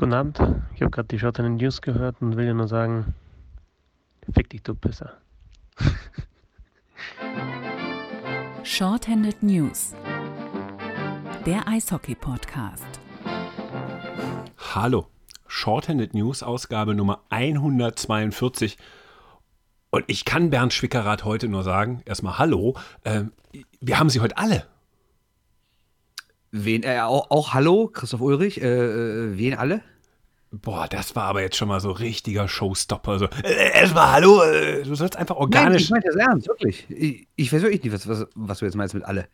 Guten Abend. Ich habe gerade die Schottenen News gehört und will dir nur sagen, fick dich, du Pisser. Shorthanded News. Der Eishockey-Podcast. Hallo. Shorthanded News, Ausgabe Nummer 142. Und ich kann Bernd Schwickerath heute nur sagen, erstmal Hallo, ähm, wir haben sie heute alle. Wen, äh, auch, auch Hallo, Christoph Ulrich, äh, äh, wen alle? Boah, das war aber jetzt schon mal so richtiger Showstopper. So, äh, erstmal Hallo, äh, du sollst einfach organisch. Nein, ich meine das ernst, wirklich. Ich, ich weiß wirklich nicht, was, was, was du jetzt meinst mit alle.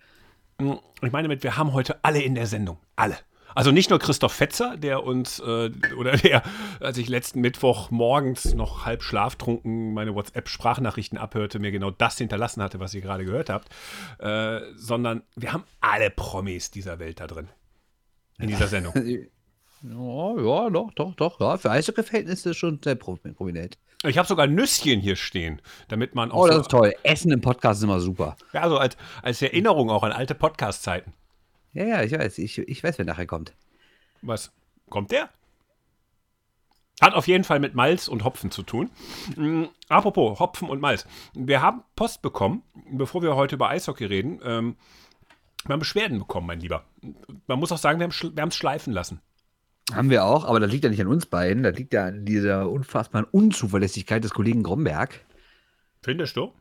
Ich meine damit, wir haben heute alle in der Sendung. Alle. Also nicht nur Christoph Fetzer, der uns, äh, oder der, als ich letzten Mittwoch morgens noch halb schlaftrunken meine WhatsApp-Sprachnachrichten abhörte, mir genau das hinterlassen hatte, was ihr gerade gehört habt, äh, sondern wir haben alle Promis dieser Welt da drin. In dieser Sendung. Ja, ja, doch, doch, doch. Ja, für Eishockey-Verhältnisse schon sehr prominent. Ich habe sogar Nüsschen hier stehen, damit man auch. Oh, das so, ist toll. Essen im Podcast ist immer super. Ja, also als, als Erinnerung auch an alte Podcast-Zeiten. Ja, ja, ich weiß. Ich, ich weiß, wer nachher kommt. Was? Kommt der? Hat auf jeden Fall mit Malz und Hopfen zu tun. Mm, apropos Hopfen und Malz. Wir haben Post bekommen, bevor wir heute über Eishockey reden. Ähm, wir haben Beschwerden bekommen, mein Lieber. Man muss auch sagen, wir haben es schleifen lassen. Haben wir auch, aber das liegt ja nicht an uns beiden. Das liegt ja an dieser unfassbaren Unzuverlässigkeit des Kollegen Gromberg. Findest du?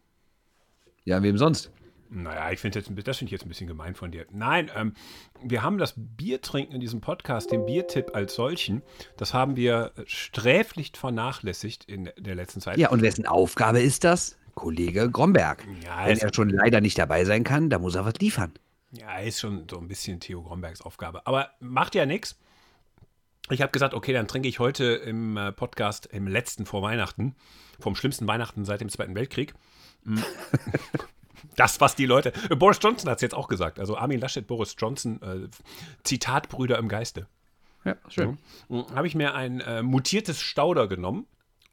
Ja, wem sonst? Naja, ich finde das finde ich jetzt ein bisschen gemein von dir. Nein, ähm, wir haben das Biertrinken in diesem Podcast, den Biertipp als solchen, das haben wir sträflich vernachlässigt in der letzten Zeit. Ja, und wessen Aufgabe ist das? Kollege Gromberg. Ja, Wenn er schon leider nicht dabei sein kann, da muss er was liefern. Ja, ist schon so ein bisschen Theo Grombergs Aufgabe. Aber macht ja nichts. Ich habe gesagt, okay, dann trinke ich heute im äh, Podcast im letzten vor Weihnachten, vom schlimmsten Weihnachten seit dem Zweiten Weltkrieg. Das, was die Leute. äh, Boris Johnson hat es jetzt auch gesagt. Also Armin Laschet, Boris Johnson, äh, Zitat Brüder im Geiste. Ja, schön. Mhm. Habe ich mir ein äh, mutiertes Stauder genommen.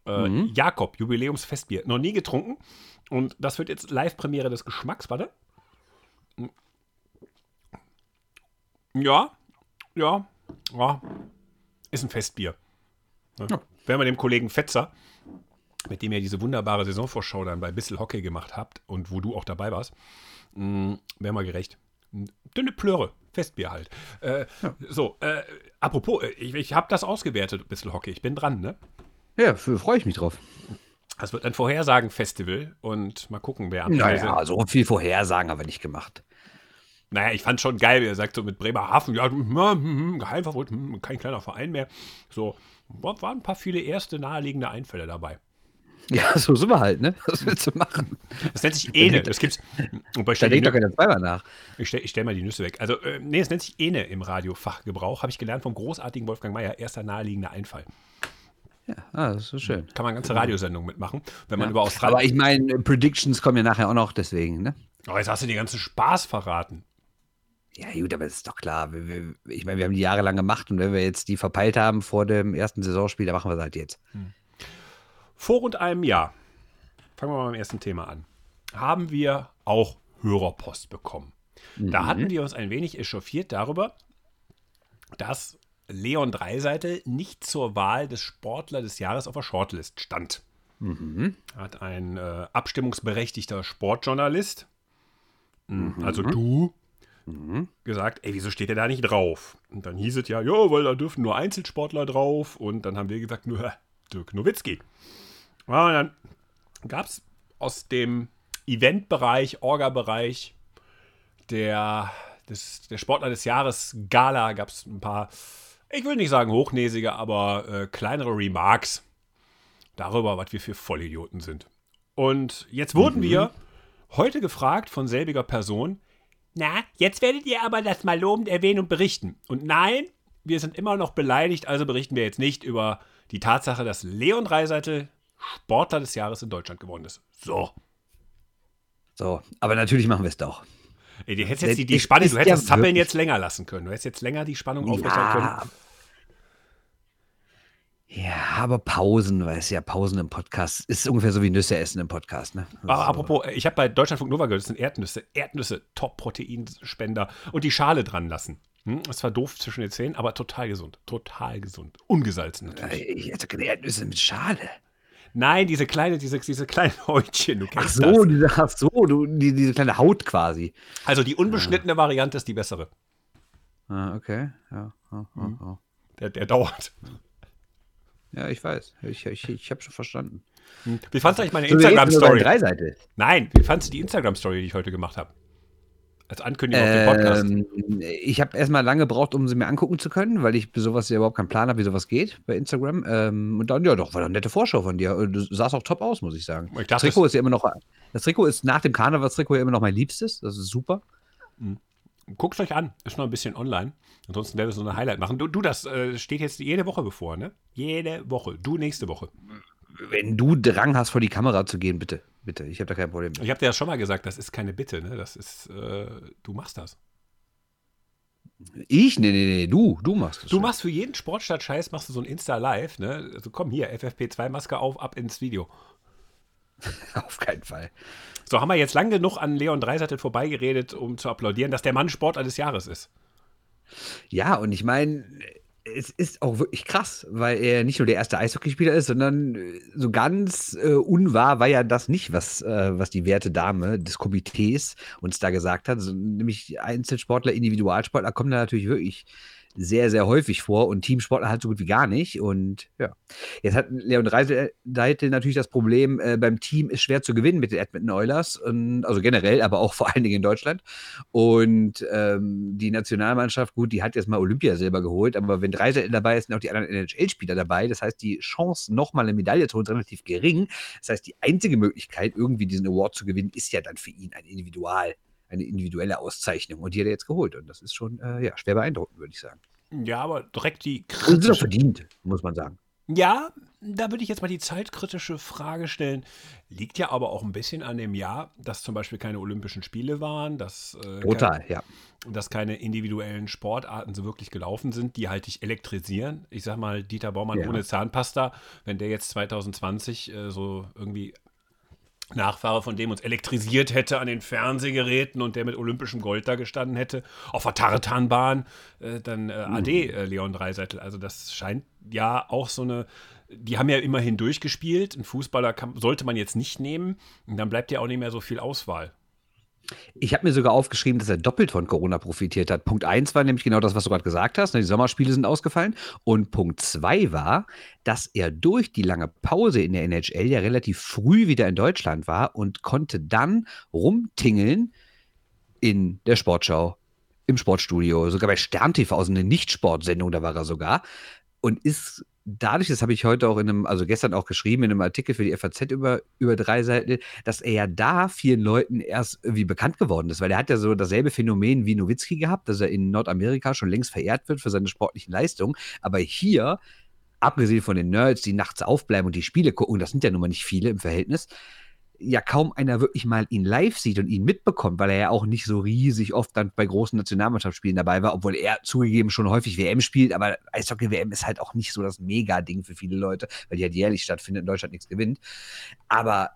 Äh, Jakob, Jubiläumsfestbier. Noch nie getrunken. Und das wird jetzt Live-Premiere des Geschmacks. Warte. Mhm. Ja, ja, ja. Ist ein Festbier. Ne? Wenn wir dem Kollegen Fetzer, mit dem ihr diese wunderbare Saisonvorschau dann bei Bissel Hockey gemacht habt und wo du auch dabei warst, mh, wären wir gerecht. Dünne Plöre, Festbier halt. Äh, So, äh, apropos, äh, ich, ich habe das ausgewertet, Bissel Hockey. Ich bin dran, ne? Ja, freue ich mich drauf. Das wird ein Vorhersagen-Festival und mal gucken, wer am Ende Naja, so viel Vorhersagen haben wir nicht gemacht. Naja, ich fand schon geil, wie er sagt so mit Bremerhaven, ja, hm, hm, hm, Geheimfavorit, kein kleiner Verein mehr. So, war- waren ein paar viele erste naheliegende Einfälle dabei. Ja, so sind wir halt, ne? Was willst du machen? Das nennt sich Ene. Das gibt's. Und bei Da denkt doch keiner zweimal nach. ich stelle stell mal die Nüsse weg. Also, äh, nee, es nennt sich Ene im Radiofachgebrauch. Habe ich gelernt vom großartigen Wolfgang Mayer. Erster naheliegender Einfall. Ja, ah, das ist so schön. Kann man ganze Radiosendungen mitmachen, wenn man über Aber Australien. ich meine, Predictions kommen ja nachher auch noch deswegen, ne? Oh, jetzt hast du den ganzen Spaß verraten. Ja, gut, aber das ist doch klar. Wir, wir, ich meine, wir haben die jahrelang gemacht und wenn wir jetzt die verpeilt haben vor dem ersten Saisonspiel, dann machen wir es halt jetzt. Vor rund einem Jahr, fangen wir mal beim ersten Thema an, haben wir auch Hörerpost bekommen. Da hatten wir uns ein wenig echauffiert darüber, dass Leon Dreiseitel nicht zur Wahl des Sportler des Jahres auf der Shortlist stand. Hat ein äh, abstimmungsberechtigter Sportjournalist, also du, gesagt, ey, wieso steht er da nicht drauf? Und dann hieß es ja, ja, weil da dürfen nur Einzelsportler drauf. Und dann haben wir gesagt, nur Dirk Nowitzki. Ja, und dann gab es aus dem Eventbereich, Orga-Bereich der, des, der Sportler des Jahres Gala gab es ein paar, ich will nicht sagen hochnäsige, aber äh, kleinere Remarks darüber, was wir für Vollidioten sind. Und jetzt wurden wir heute gefragt von selbiger Person, na, jetzt werdet ihr aber das mal lobend erwähnen und berichten. Und nein, wir sind immer noch beleidigt, also berichten wir jetzt nicht über die Tatsache, dass Leon Dreiseitel Sportler des Jahres in Deutschland geworden ist. So. So, aber natürlich machen wir es doch. Ey, du hättest jetzt die, Das die Spannung, du hättest ja das Zappeln wirklich- jetzt länger lassen können. Du hättest jetzt länger die Spannung aufrechterhalten können. Ja, ja, aber Pausen, weißt du ja, Pausen im Podcast ist ungefähr so wie Nüsse essen im Podcast, ne? Aber So. apropos, ich habe bei Deutschlandfunk Nova gehört, das sind Erdnüsse. Erdnüsse, Top-Proteinspender. Und die Schale dran lassen. Hm, es war doof zwischen den Zähnen, aber total gesund. Total gesund. Ungesalzen natürlich. Ich hätte keine Erdnüsse mit Schale. Nein, diese kleine, diese, diese kleinen Häutchen, du Ach kennst so, das. diese, ach so, du, die, diese kleine Haut quasi. Also die unbeschnittene Variante ist die bessere. Ah, okay. Ja, ja, ja, Mhm. ja. Der, der dauert. ja ich weiß. Ich, ich, ich habe schon verstanden. Wie fandst du eigentlich meine Instagram-Story? Nein, wie fandst du die Instagram-Story, die ich heute gemacht habe? Als Ankündigung auf den Podcast. Ähm, ich habe erstmal lange gebraucht, um sie mir angucken zu können, weil ich sowas ja überhaupt keinen Plan habe, wie sowas geht bei Instagram. Ähm, und dann, ja, doch, war eine nette Vorschau von dir. Du sahst auch top aus, muss ich sagen. Ich Das dachte, Trikot ist ja immer noch, das Trikot ist nach dem Karnevalstrikot ja immer noch mein Liebstes. Das ist super. Guckt euch an, ist noch ein bisschen online. Ansonsten werde ich so eine Highlight machen. Du, du das äh, steht jetzt jede Woche bevor, ne? Jede Woche. Du nächste Woche. Wenn du Drang hast, vor die Kamera zu gehen, bitte. Bitte, ich habe da kein Problem mit. Ich habe dir ja schon mal gesagt, das ist keine Bitte, ne? Das ist, äh, du machst das. Ich? Nee, nee, nee, du, du machst es. Du schon. machst für jeden Sportstadt-Scheiß, machst du so ein Insta-Live, ne? Also komm hier, FFP2-Maske auf, ab ins Video. Auf keinen Fall. So, haben wir jetzt lang genug an Leon Dreisattel vorbeigeredet, um zu applaudieren, dass der Mann Sportler des Jahres ist. Ja, und ich meine, es ist auch wirklich krass, weil er nicht nur der erste Eishockeyspieler ist, sondern äh, so ganz äh, unwahr war ja das nicht, was, äh, was die werte Dame des Komitees uns da gesagt hat. So, nämlich Einzelsportler, Individualsportler kommen da natürlich wirklich sehr, sehr häufig vor und Teamsportler halt so gut wie gar nicht. Und ja, jetzt hat Leon Dreiseitel natürlich das Problem, äh, beim Team ist schwer zu gewinnen mit den Edmonton Oilers, und, also generell, aber auch vor allen Dingen in Deutschland. Und ähm, die Nationalmannschaft, gut, die hat jetzt mal Olympiasilber geholt, aber wenn Dreiseitel dabei ist, sind auch die anderen NHL-Spieler dabei. Das heißt, die Chance, nochmal eine Medaille zu holen, ist relativ gering. Das heißt, die einzige Möglichkeit, irgendwie diesen Award zu gewinnen, ist ja dann für ihn ein Individual eine individuelle Auszeichnung. Und die hat er jetzt geholt. Und das ist schon äh, ja, schwer beeindruckend, würde ich sagen. Ja, aber direkt die Und sind auch kritische verdient, muss man sagen. Ja, da würde ich jetzt mal die zeitkritische Frage stellen. Liegt ja aber auch ein bisschen an dem Jahr, dass zum Beispiel keine Olympischen Spiele waren, dass, äh, Total, ja. kein, dass keine individuellen Sportarten so wirklich gelaufen sind, die halt dich elektrisieren. Ich sag mal, Dieter Baumann Ja. ohne Zahnpasta, wenn der jetzt 2020 äh, so irgendwie Nachfahre von dem uns elektrisiert hätte an den Fernsehgeräten und der mit olympischem Gold da gestanden hätte, auf der Tartanbahn, äh, dann äh, Ade, äh, Leon Dreiseitel. Also das scheint ja auch so eine, die haben ja immerhin durchgespielt. Ein Fußballer kann, sollte man jetzt nicht nehmen und dann bleibt ja auch nicht mehr so viel Auswahl. Ich habe mir sogar aufgeschrieben, dass er doppelt von Corona profitiert hat. Punkt 1 war nämlich genau das, was du gerade gesagt hast. ne, Die Sommerspiele sind ausgefallen. Und Punkt 2 war, dass er durch die lange Pause in der NHL ja relativ früh wieder in Deutschland war und konnte dann rumtingeln in der Sportschau, im Sportstudio, sogar bei Stern TV, also eine Nicht-Sportsendung, da war er sogar. Und ist dadurch, das habe ich heute auch in einem, also gestern auch geschrieben, in einem Artikel für die FAZ über, über drei Seiten, dass er ja da vielen Leuten erst irgendwie bekannt geworden ist, weil er hat ja so dasselbe Phänomen wie Nowitzki gehabt, dass er in Nordamerika schon längst verehrt wird für seine sportlichen Leistungen, aber hier, abgesehen von den Nerds, die nachts aufbleiben und die Spiele gucken, das sind ja nun mal nicht viele im Verhältnis, ja kaum einer wirklich mal ihn live sieht und ihn mitbekommt, weil er ja auch nicht so riesig oft dann bei großen Nationalmannschaftsspielen dabei war, obwohl er zugegeben schon häufig WM spielt, aber Eishockey-WM ist halt auch nicht so das Mega-Ding für viele Leute, weil die halt jährlich stattfindet, in Deutschland nichts gewinnt. Aber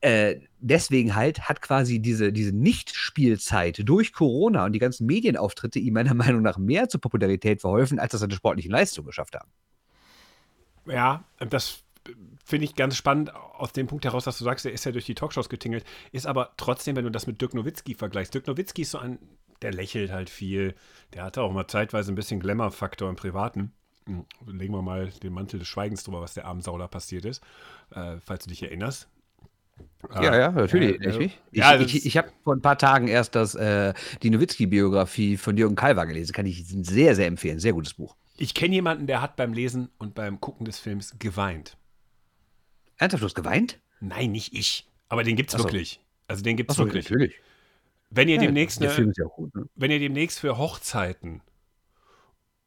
äh, deswegen halt hat quasi diese, diese Nicht-Spielzeit durch Corona und die ganzen Medienauftritte ihm meiner Meinung nach mehr zur Popularität verholfen, als dass seine sportlichen Leistungen geschafft haben. Ja, das finde ich ganz spannend aus dem Punkt heraus, dass du sagst, er ist ja durch die Talkshows getingelt, ist aber trotzdem, wenn du das mit Dirk Nowitzki vergleichst, Dirk Nowitzki ist so ein, der lächelt halt viel, der hatte auch mal zeitweise ein bisschen Glamour-Faktor im Privaten. Hm, Legen wir mal den Mantel des Schweigens drüber, was der armen Sau da passiert ist, äh, falls du dich erinnerst. Ja, ja, natürlich. äh, ich ich, ja, ich, ich, ich habe vor ein paar Tagen erst das, äh, die Nowitzki-Biografie von Jürgen Kalver gelesen. Kann ich sehr, sehr empfehlen. Sehr gutes Buch. Ich kenne jemanden, der hat beim Lesen und beim Gucken des Films geweint. Ernsthaft, du hast geweint? Nein, nicht ich. Aber den gibt's Ach so. wirklich. Also den gibt's Achso, wirklich. natürlich. Wenn ihr Ja, demnächst eine, ja gut. Ne? wenn ihr demnächst für Hochzeiten,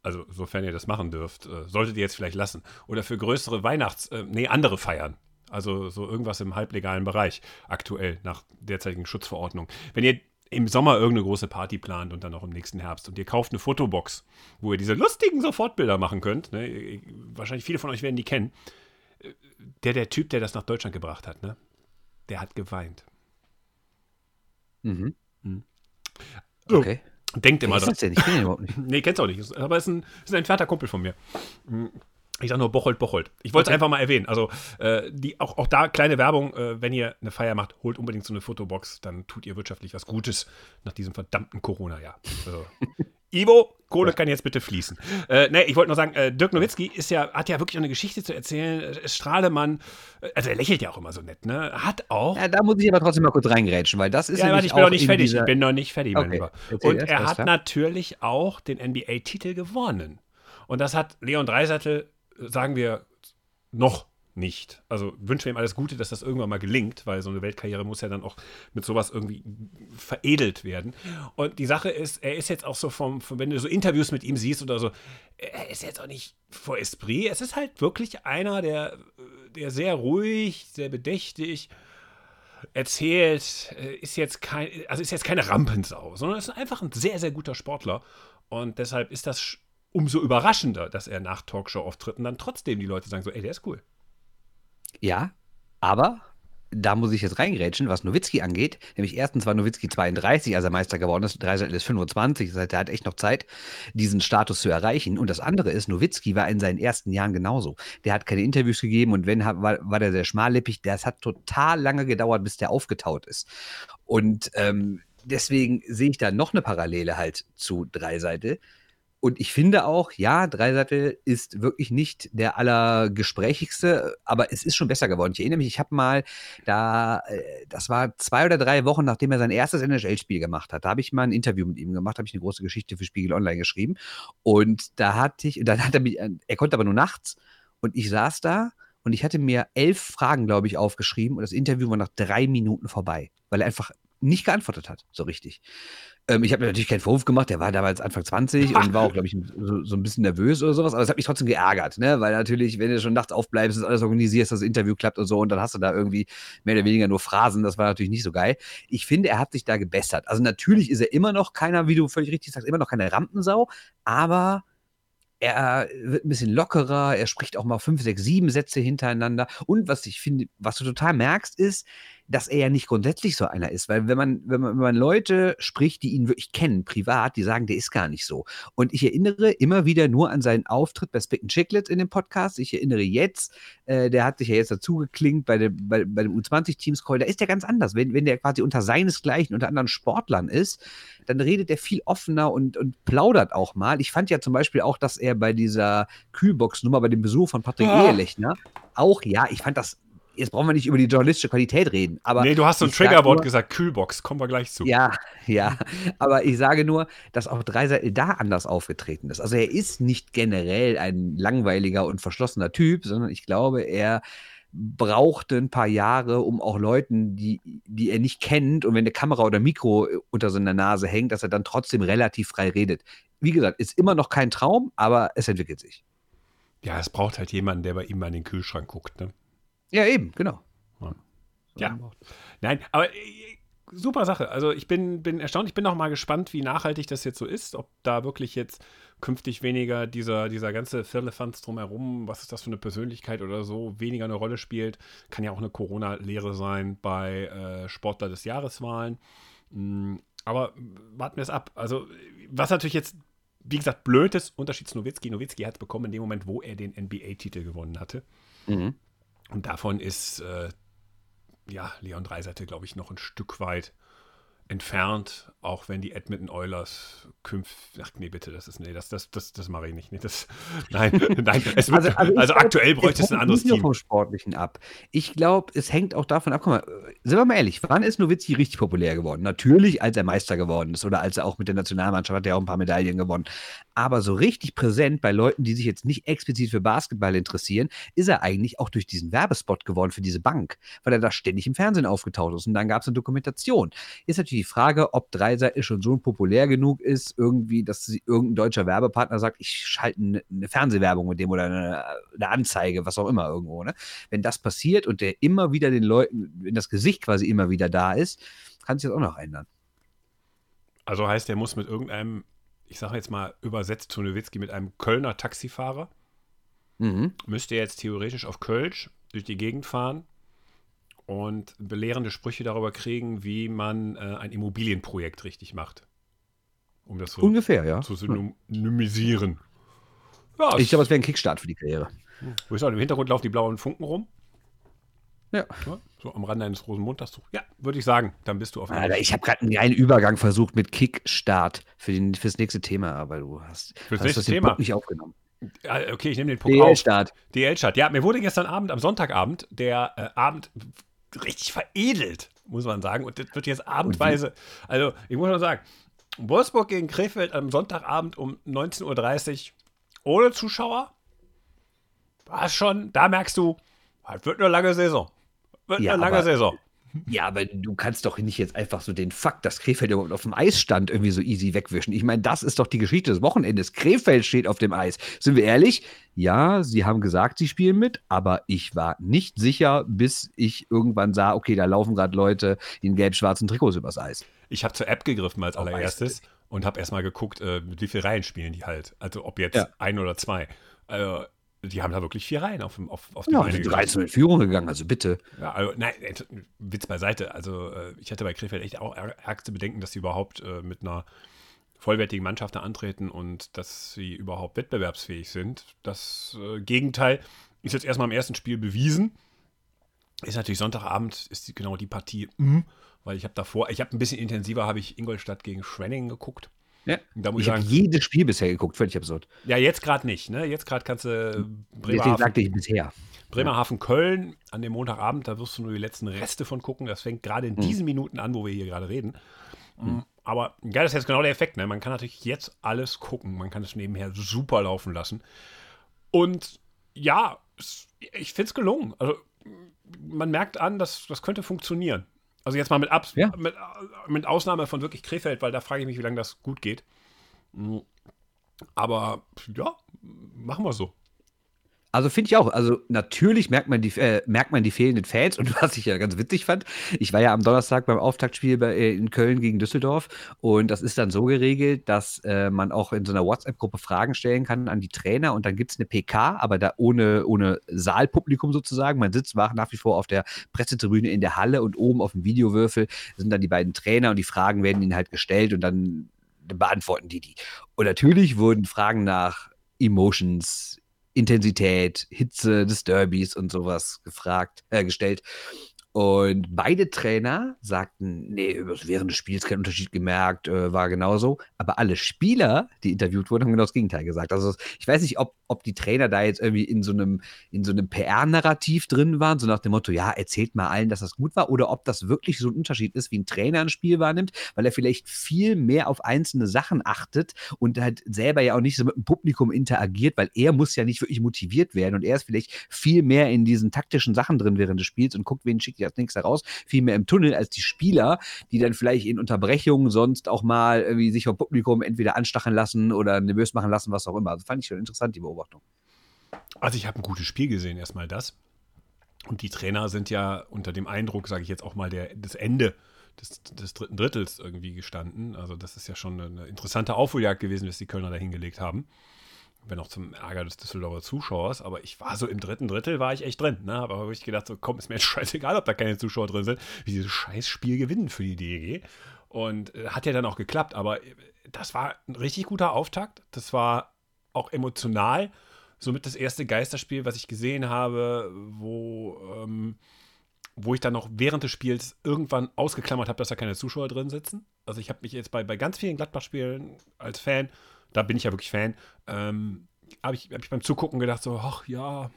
also sofern ihr das machen dürft, äh, solltet ihr jetzt vielleicht lassen, oder für größere Weihnachts-, äh, nee, andere feiern, also so irgendwas im halblegalen Bereich, aktuell nach derzeitigen Schutzverordnung. Wenn ihr im Sommer irgendeine große Party plant und dann auch im nächsten Herbst und ihr kauft eine Fotobox, wo ihr diese lustigen Sofortbilder machen könnt, ne, wahrscheinlich viele von euch werden die kennen, der, der Typ, der das nach Deutschland gebracht hat, ne, der hat geweint. Mhm. So. Okay. Denkt immer denn? Ich kenne ihn überhaupt nicht. Nee, kennst du auch nicht. Aber ist ein, ist ein entfernter Kumpel von mir. Ich sag nur Bocholt, Bocholt. Ich wollte es einfach mal erwähnen. Also, äh, die, auch, auch da kleine Werbung, äh, wenn ihr eine Feier macht, holt unbedingt so eine Fotobox, dann tut ihr wirtschaftlich was Gutes nach diesem verdammten Corona-Jahr. Also, Ivo, Kohle kann jetzt bitte fließen. Äh, nee, ich wollte nur sagen, äh, Dirk Nowitzki ist ja, hat ja wirklich eine Geschichte zu erzählen. Äh, Strahlemann, also er lächelt ja auch immer so nett, ne? Hat auch. Ja, da muss ich aber trotzdem mal kurz reingrätschen, weil das ist Ja, warte, ich bin noch nicht fertig. Ich bin noch nicht fertig, mein Okay, Lieber. erzähl Und er hat klar. natürlich auch den NBA-Titel gewonnen. Und das hat Leon Dreiseitel, sagen wir, noch nicht. Also wünschen wir ihm alles Gute, dass das irgendwann mal gelingt, weil so eine Weltkarriere muss ja dann auch mit sowas irgendwie veredelt werden. Und die Sache ist, er ist jetzt auch so vom, vom wenn du so Interviews mit ihm siehst oder so, er ist jetzt auch nicht vor Esprit. Es ist halt wirklich einer, der, der sehr ruhig, sehr bedächtig, erzählt, äh, ist jetzt kein, also ist jetzt keine Rampensau, sondern ist einfach ein sehr, sehr guter Sportler. Und deshalb ist das umso überraschender, dass er nach Talkshow-Auftritten dann trotzdem die Leute sagen so, ey, der ist cool. Ja, aber da muss ich jetzt reingrätschen, was Nowitzki angeht. Nämlich erstens war Nowitzki 32, als er Meister geworden ist. Dreiseitel ist 25. Das heißt, er hat echt noch Zeit, diesen Status zu erreichen. Und das andere ist, Nowitzki war in seinen ersten Jahren genauso. Der hat keine Interviews gegeben und wenn, war, war der sehr schmallippig. Das hat total lange gedauert, bis der aufgetaut ist. Und ähm, deswegen sehe ich da noch eine Parallele halt zu Dreiseitel. Und ich finde auch, ja, Dreiseitel ist wirklich nicht der allergesprächigste, aber es ist schon besser geworden. Ich erinnere mich, ich habe mal da, äh, das war zwei oder drei Wochen, nachdem er sein erstes NHL-Spiel gemacht hat, da habe ich mal ein Interview mit ihm gemacht, habe ich eine große Geschichte für Spiegel Online geschrieben. Und da hatte ich, dann hat er mich, er konnte aber nur nachts und ich saß da und ich hatte mir elf Fragen, glaube ich, aufgeschrieben und das Interview war nach drei Minuten vorbei, weil er einfach nicht geantwortet hat, so richtig. Ähm, ich habe natürlich keinen Vorwurf gemacht, der war damals Anfang 20 und war auch, glaube ich, so, so ein bisschen nervös oder sowas, aber es hat mich trotzdem geärgert, ne? weil natürlich, wenn du schon nachts aufbleibst, das alles organisierst, das Interview klappt und so und dann hast du da irgendwie mehr oder weniger nur Phrasen, das war natürlich nicht so geil. Ich finde, er hat sich da gebessert. Also natürlich ist er immer noch keiner, wie du völlig richtig sagst, immer noch keine Rampensau, aber er wird ein bisschen lockerer, er spricht auch mal fünf, sechs, sieben Sätze hintereinander. Und was ich finde, was du total merkst, ist, dass er ja nicht grundsätzlich so einer ist. Weil wenn man, wenn man, wenn man Leute spricht, die ihn wirklich kennen, privat, die sagen, der ist gar nicht so. Und ich erinnere immer wieder nur an seinen Auftritt bei Spick Chicklets in dem Podcast. Ich erinnere jetzt, äh, der hat sich ja jetzt dazu geklingt bei, dem- bei, bei dem U20-Teams-Call, da ist der ganz anders. Wenn, wenn der quasi unter seinesgleichen, unter anderen Sportlern ist, dann redet er viel offener und, und plaudert auch mal. Ich fand ja zum Beispiel auch, dass er bei dieser Kühlbox-Nummer, bei dem Besuch von Patrick Ah. Ehelechner, auch, ja, ich fand das, jetzt brauchen wir nicht über die journalistische Qualität reden, aber. nee, du hast so ein Triggerwort gesagt, Kühlbox, kommen wir gleich zu. Ja, ja, aber ich sage nur, dass auch Dreiseitel da anders aufgetreten ist. Also er ist nicht generell ein langweiliger und verschlossener Typ, sondern ich glaube, er brauchte ein paar Jahre, um auch Leuten, die, die er nicht kennt und wenn eine Kamera oder Mikro unter seiner Nase hängt, dass er dann trotzdem relativ frei redet. Wie gesagt, ist immer noch kein Traum, aber es entwickelt sich. Ja, es braucht halt jemanden, der bei ihm mal in den Kühlschrank guckt. Ne? Ja, eben, genau. Ja. Nein, aber äh, super Sache. Also ich bin, bin erstaunt, ich bin auch mal gespannt, wie nachhaltig das jetzt so ist, ob da wirklich jetzt künftig weniger dieser, dieser ganze Firlefanz drumherum, was ist das für eine Persönlichkeit oder so, weniger eine Rolle spielt. Kann ja auch eine Corona-Lehre sein bei äh, Sportler des Jahreswahlen. Mm, aber warten wir es ab. Also, was natürlich jetzt, wie gesagt, blöd ist, Unterschied zu Nowitzki. Nowitzki hat es bekommen in dem Moment, wo er den NBA-Titel gewonnen hatte. Mhm. Und davon ist äh, ja Leon Dreiseitel, glaube ich, noch ein Stück weit entfernt, auch wenn die Edmonton Oilers künftig. Ach nee, bitte, das ist. Nee, das, das, das, das mache ich nicht. Nee, das, nein, nein. Es wird, also, ich glaub, aktuell bräuchte es ein anderes Team. vom Sportlichen ab. Ich glaube, es hängt auch davon ab. Guck mal, sind wir mal ehrlich, wann ist Nowitzki richtig populär geworden? Natürlich, als er Meister geworden ist oder als er auch mit der Nationalmannschaft hat er auch ein paar Medaillen gewonnen. Aber so richtig präsent bei Leuten, die sich jetzt nicht explizit für Basketball interessieren, ist er eigentlich auch durch diesen Werbespot geworden für diese Bank, weil er da ständig im Fernsehen aufgetaucht ist. Und dann gab es eine Dokumentation. Ist natürlich die Frage, ob Dreiseitel schon so populär genug ist, irgendwie, dass sie, irgendein deutscher Werbepartner sagt, ich schalte eine, eine Fernsehwerbung mit dem oder eine, eine Anzeige, was auch immer irgendwo. Ne? Wenn das passiert und der immer wieder den Leuten, wenn das Gesicht quasi immer wieder da ist, kann sich das auch noch ändern. Also heißt, er muss mit irgendeinem, ich sage jetzt mal übersetzt zu Nowitzki, mit einem Kölner Taxifahrer, Mhm. müsste er jetzt theoretisch auf Kölsch durch die Gegend fahren und belehrende Sprüche darüber kriegen, wie man äh, ein Immobilienprojekt richtig macht. Um das so Ungefähr, ja. zu synonymisieren. Ja, Ich glaube, es wäre ein Kickstart für die Karriere. Wo ist Im Hintergrund laufen die blauen Funken rum. Ja. So am Rande eines Rosenmontags. Ja, würde ich sagen. Dann bist du auf Alter, ich habe gerade einen geilen Übergang versucht mit Kickstart für den, fürs nächste Thema, aber du hast, Fürs hast nächste das Thema? Punkt nicht aufgenommen. Okay, ich nehme den Punkt auf. DL-Start. DL-Start. Ja, mir wurde gestern Abend, am Sonntagabend, der äh, Abend richtig veredelt, muss man sagen. Und das wird jetzt abendweise. Also, ich muss mal sagen, Wolfsburg gegen Krefeld am Sonntagabend um 19.30 Uhr ohne Zuschauer. War schon, da merkst du, es wird eine lange Saison. Wird Ja, eine lange Saison. Ja, aber du kannst doch nicht jetzt einfach so den Fakt, dass Krefeld überhaupt auf dem Eis stand, irgendwie so easy wegwischen. Ich meine, das ist doch die Geschichte des Wochenendes. Krefeld steht auf dem Eis. Sind wir ehrlich? Ja, sie haben gesagt, sie spielen mit, aber ich war nicht sicher, bis ich irgendwann sah, okay, da laufen gerade Leute in gelb-schwarzen Trikots übers Eis. Ich habe zur App gegriffen als allererstes und habe erstmal geguckt, äh, mit wie viel Reihen spielen die halt. Also ob jetzt Ja. ein oder zwei. Also, die haben da wirklich vier Reihen auf, dem- auf, auf die Ja, Beine sind gestellt. 13 in Führung gegangen, also bitte. Ja, also, nein, Witz beiseite. Also, äh, ich hatte bei Krefeld echt auch zu bedenken, dass sie überhaupt äh, mit einer vollwertigen Mannschaft da antreten und dass sie überhaupt wettbewerbsfähig sind. Das äh, Gegenteil ist jetzt erstmal im ersten Spiel bewiesen. Ist natürlich Sonntagabend, ist die, genau die Partie, mm, weil ich habe davor, ich habe ein bisschen intensiver, habe ich Ingolstadt gegen Schwenningen geguckt. Ja. Da muss Ich ich habe jedes Spiel bisher geguckt, völlig absurd. ja, jetzt gerade nicht. Ne? Jetzt gerade kannst du Bremerhaven, sagte ich bisher. Bremerhaven Köln an dem Montagabend, da wirst du nur die letzten Reste von gucken. Das fängt gerade Hm. in diesen Minuten an, wo wir hier gerade reden. Mm, Aber ja, das ist jetzt genau der Effekt. Ne? Man kann natürlich jetzt alles gucken. Man kann es nebenher super laufen lassen. Und ja, ich finde es gelungen. Also man merkt an, dass das könnte funktionieren. Also jetzt mal mit, Abs Ja. mit, mit Ausnahme von wirklich Krefeld, weil da frage ich mich, wie lange das gut geht. Mm. Aber ja, machen wir so. Also finde ich auch. Also natürlich merkt man die, äh, merkt man die fehlenden Fans und was ich ja ganz witzig fand, ich war ja am Donnerstag beim Auftaktspiel bei, äh, in Köln gegen Düsseldorf und das ist dann so geregelt, dass äh, man auch in so einer WhatsApp-Gruppe Fragen stellen kann an die Trainer und dann gibt es eine PK, aber da ohne, ohne Saalpublikum sozusagen. Man sitzt nach wie vor auf der Pressetribüne in der Halle und oben auf dem Videowürfel sind dann die beiden Trainer und die Fragen werden ihnen halt gestellt und dann beantworten die die. Und natürlich wurden Fragen nach Emotions, Intensität, Hitze des Derbys und sowas gefragt, äh, gestellt. Und beide Trainer sagten, nee, während des Spiels keinen Unterschied gemerkt, äh, war genauso. Aber alle Spieler, die interviewt wurden, haben genau das Gegenteil gesagt. Also ich weiß nicht, ob, ob die Trainer da jetzt irgendwie in so einem, in so einem PR-Narrativ drin waren, so nach dem Motto, ja, erzählt mal allen, dass das gut war, oder ob das wirklich so ein Unterschied ist, wie ein Trainer ein Spiel wahrnimmt, weil er vielleicht viel mehr auf einzelne Sachen achtet und halt selber ja auch nicht so mit dem Publikum interagiert, weil er muss ja nicht wirklich motiviert werden und er ist vielleicht viel mehr in diesen taktischen Sachen drin während des Spiels und guckt, wen schickt ihr als nächstes raus, viel mehr im Tunnel als die Spieler, die dann vielleicht in Unterbrechungen sonst auch mal irgendwie sich vom Publikum entweder anstacheln lassen oder nervös machen lassen, was auch immer. Also fand ich schon interessant, die Beobachtung. Also ich habe ein gutes Spiel gesehen, erstmal das. Und die Trainer sind ja unter dem Eindruck, sage ich jetzt auch mal, der, des Ende des, des dritten Drittels irgendwie gestanden. Also das ist ja schon eine interessante Aufholjagd gewesen, was die Kölner da hingelegt haben. Wenn auch zum Ärger des Düsseldorfer Zuschauers. Aber ich war so im dritten Drittel, war ich echt drin. Ne? Aber habe ich gedacht, so komm, ist mir jetzt scheißegal, ob da keine Zuschauer drin sind. Wie dieses scheiß Spiel gewinnen für die DEG. Und äh, hat ja dann auch geklappt. Aber äh, das war ein richtig guter Auftakt. Das war auch emotional somit das erste Geisterspiel, was ich gesehen habe, wo, ähm, wo ich dann noch während des Spiels irgendwann ausgeklammert habe, dass da keine Zuschauer drin sitzen. Also ich habe mich jetzt bei, bei ganz vielen Gladbach-Spielen als Fan, da bin ich ja wirklich Fan, ähm, habe ich, hab ich beim Zugucken gedacht, so, ach ja,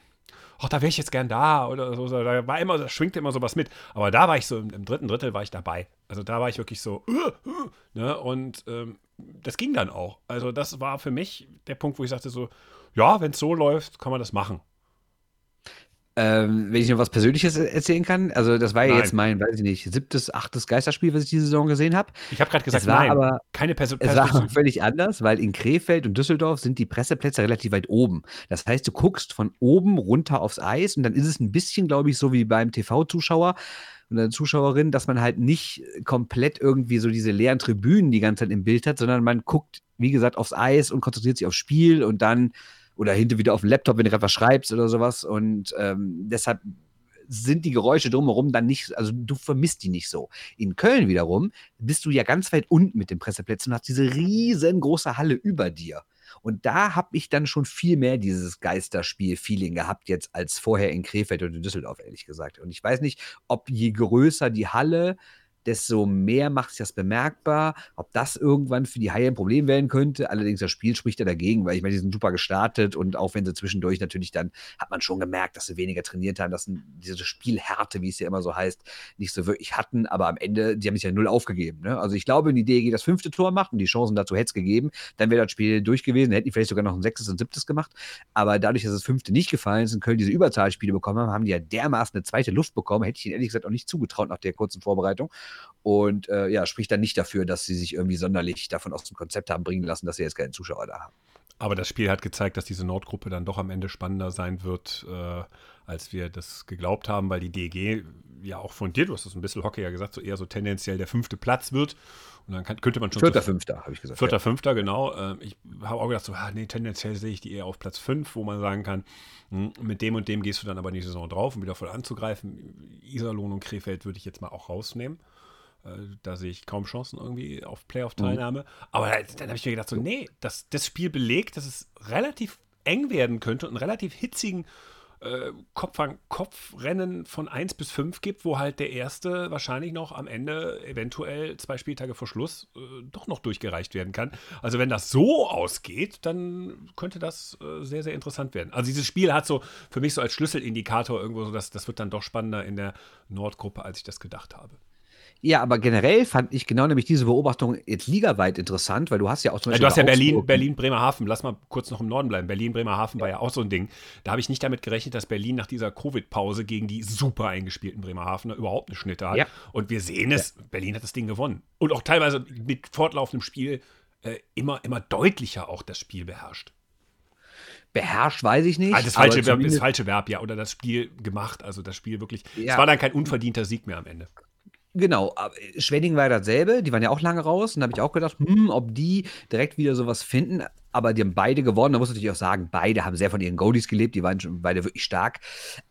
ach, da wäre ich jetzt gern da oder so. Da war immer, da schwingte immer sowas mit. Aber da war ich so, im, im dritten Drittel war ich dabei. Also da war ich wirklich so, äh, äh, ne? Und ähm, das ging dann auch. Also das war für mich der Punkt, wo ich sagte so, ja, wenn es so läuft, kann man das machen. Ähm, wenn ich noch was Persönliches e- erzählen kann, also das war ja Nein. jetzt mein, weiß ich nicht, siebtes, achtes Geisterspiel, was ich diese Saison gesehen habe. Ich habe gerade gesagt, Es war nein, aber- keine Person. Es war völlig anders, weil in Krefeld und Düsseldorf sind die Presseplätze relativ weit oben. Das heißt, du guckst von oben runter aufs Eis und dann ist es ein bisschen, glaube ich, so wie beim TV-Zuschauer oder Zuschauerin, dass man halt nicht komplett irgendwie so diese leeren Tribünen die ganze Zeit im Bild hat, sondern man guckt, wie gesagt, aufs Eis und konzentriert sich aufs Spiel und dann oder hinter wieder auf den Laptop, wenn du gerade was schreibst oder sowas. Und ähm, deshalb sind die Geräusche drumherum dann nicht, also du vermisst die nicht so. In Köln wiederum bist du ja ganz weit unten mit den Presseplätzen und hast diese riesengroße Halle über dir. Und da habe ich dann schon viel mehr dieses Geisterspiel-Feeling gehabt, jetzt als vorher in Krefeld und in Düsseldorf, ehrlich gesagt. Und ich weiß nicht, ob je größer die Halle, desto mehr macht sich das bemerkbar. Ob das irgendwann für die Haie ein Problem werden könnte. Allerdings das Spiel spricht ja dagegen, weil ich meine, die sind super gestartet und auch wenn sie zwischendurch natürlich dann hat man schon gemerkt, dass sie weniger trainiert haben, dass diese Spielhärte, wie es ja immer so heißt, nicht so wirklich hatten. Aber am Ende, die haben sich ja null aufgegeben. Ne? Also ich glaube, wenn die DEG das fünfte Tor macht und die Chancen dazu hätte es gegeben, dann wäre das Spiel durch gewesen. Hätten die vielleicht sogar noch ein sechstes und siebtes gemacht. Aber dadurch, dass das fünfte nicht gefallen ist und Köln diese Überzahlspiele bekommen haben, haben die ja dermaßen eine zweite Luft bekommen. Hätte ich ihnen ehrlich gesagt auch nicht zugetraut nach der kurzen Vorbereitung. Und äh, ja, spricht dann nicht dafür, dass sie sich irgendwie sonderlich davon aus dem Konzept haben bringen lassen, dass sie jetzt keinen Zuschauer da haben. Aber das Spiel hat gezeigt, dass diese Nordgruppe dann doch am Ende spannender sein wird, äh, als wir das geglaubt haben, weil die DG ja auch von dir, du hast das ein bisschen Hockey ja gesagt, so eher so tendenziell der fünfte Platz wird. Und dann kann, könnte man schon. Vierter, fünfter, habe ich gesagt. Vierter, ja. fünfter, genau. Ähm, ich habe auch gedacht, so, ah, nee, tendenziell sehe ich die eher auf Platz fünf, wo man sagen kann, hm, mit dem und dem gehst du dann aber in die Saison drauf, um wieder voll anzugreifen. Iserlohn und Krefeld würde ich jetzt mal auch rausnehmen. Äh, da sehe ich kaum Chancen irgendwie auf Playoff-Teilnahme. Mhm. Aber dann habe ich mir gedacht, so, nee, das, das Spiel belegt, dass es relativ eng werden könnte und einen relativ hitzigen äh, Kopf an Kopf Rennen von 1 bis 5 gibt, wo halt der erste wahrscheinlich noch am Ende eventuell zwei Spieltage vor Schluss äh, doch noch durchgereicht werden kann. Also wenn das so ausgeht, dann könnte das äh, sehr, sehr interessant werden. Also dieses Spiel hat so für mich so als Schlüsselindikator irgendwo so, dass das wird dann doch spannender in der Nordgruppe, als ich das gedacht habe. Ja, aber generell fand ich genau nämlich diese Beobachtung jetzt ligaweit interessant, weil du hast ja auch zum Beispiel. Ja, du hast ja Berlin, Berlin, Bremerhaven. Lass mal kurz noch im Norden bleiben. Berlin, Bremerhaven ja. war ja auch so ein Ding. Da habe ich nicht damit gerechnet, dass Berlin nach dieser Covid-Pause gegen die super eingespielten Bremerhavener überhaupt eine Schnitte hat. Ja. Und wir sehen es. Berlin hat das Ding gewonnen. Und auch teilweise mit fortlaufendem Spiel äh, immer, immer deutlicher auch das Spiel beherrscht beherrscht, weiß ich nicht. Also das falsche Verb ist falsche Verb, ja. Oder das Spiel gemacht. Also das Spiel wirklich. Es war dann kein unverdienter Sieg mehr am Ende. Genau, Schwenning war ja dasselbe, die waren ja auch lange raus und da habe ich auch gedacht, hm, ob die direkt wieder sowas finden aber die haben beide gewonnen. Da muss ich natürlich auch sagen, beide haben sehr von ihren Goldies gelebt, die waren schon beide wirklich stark.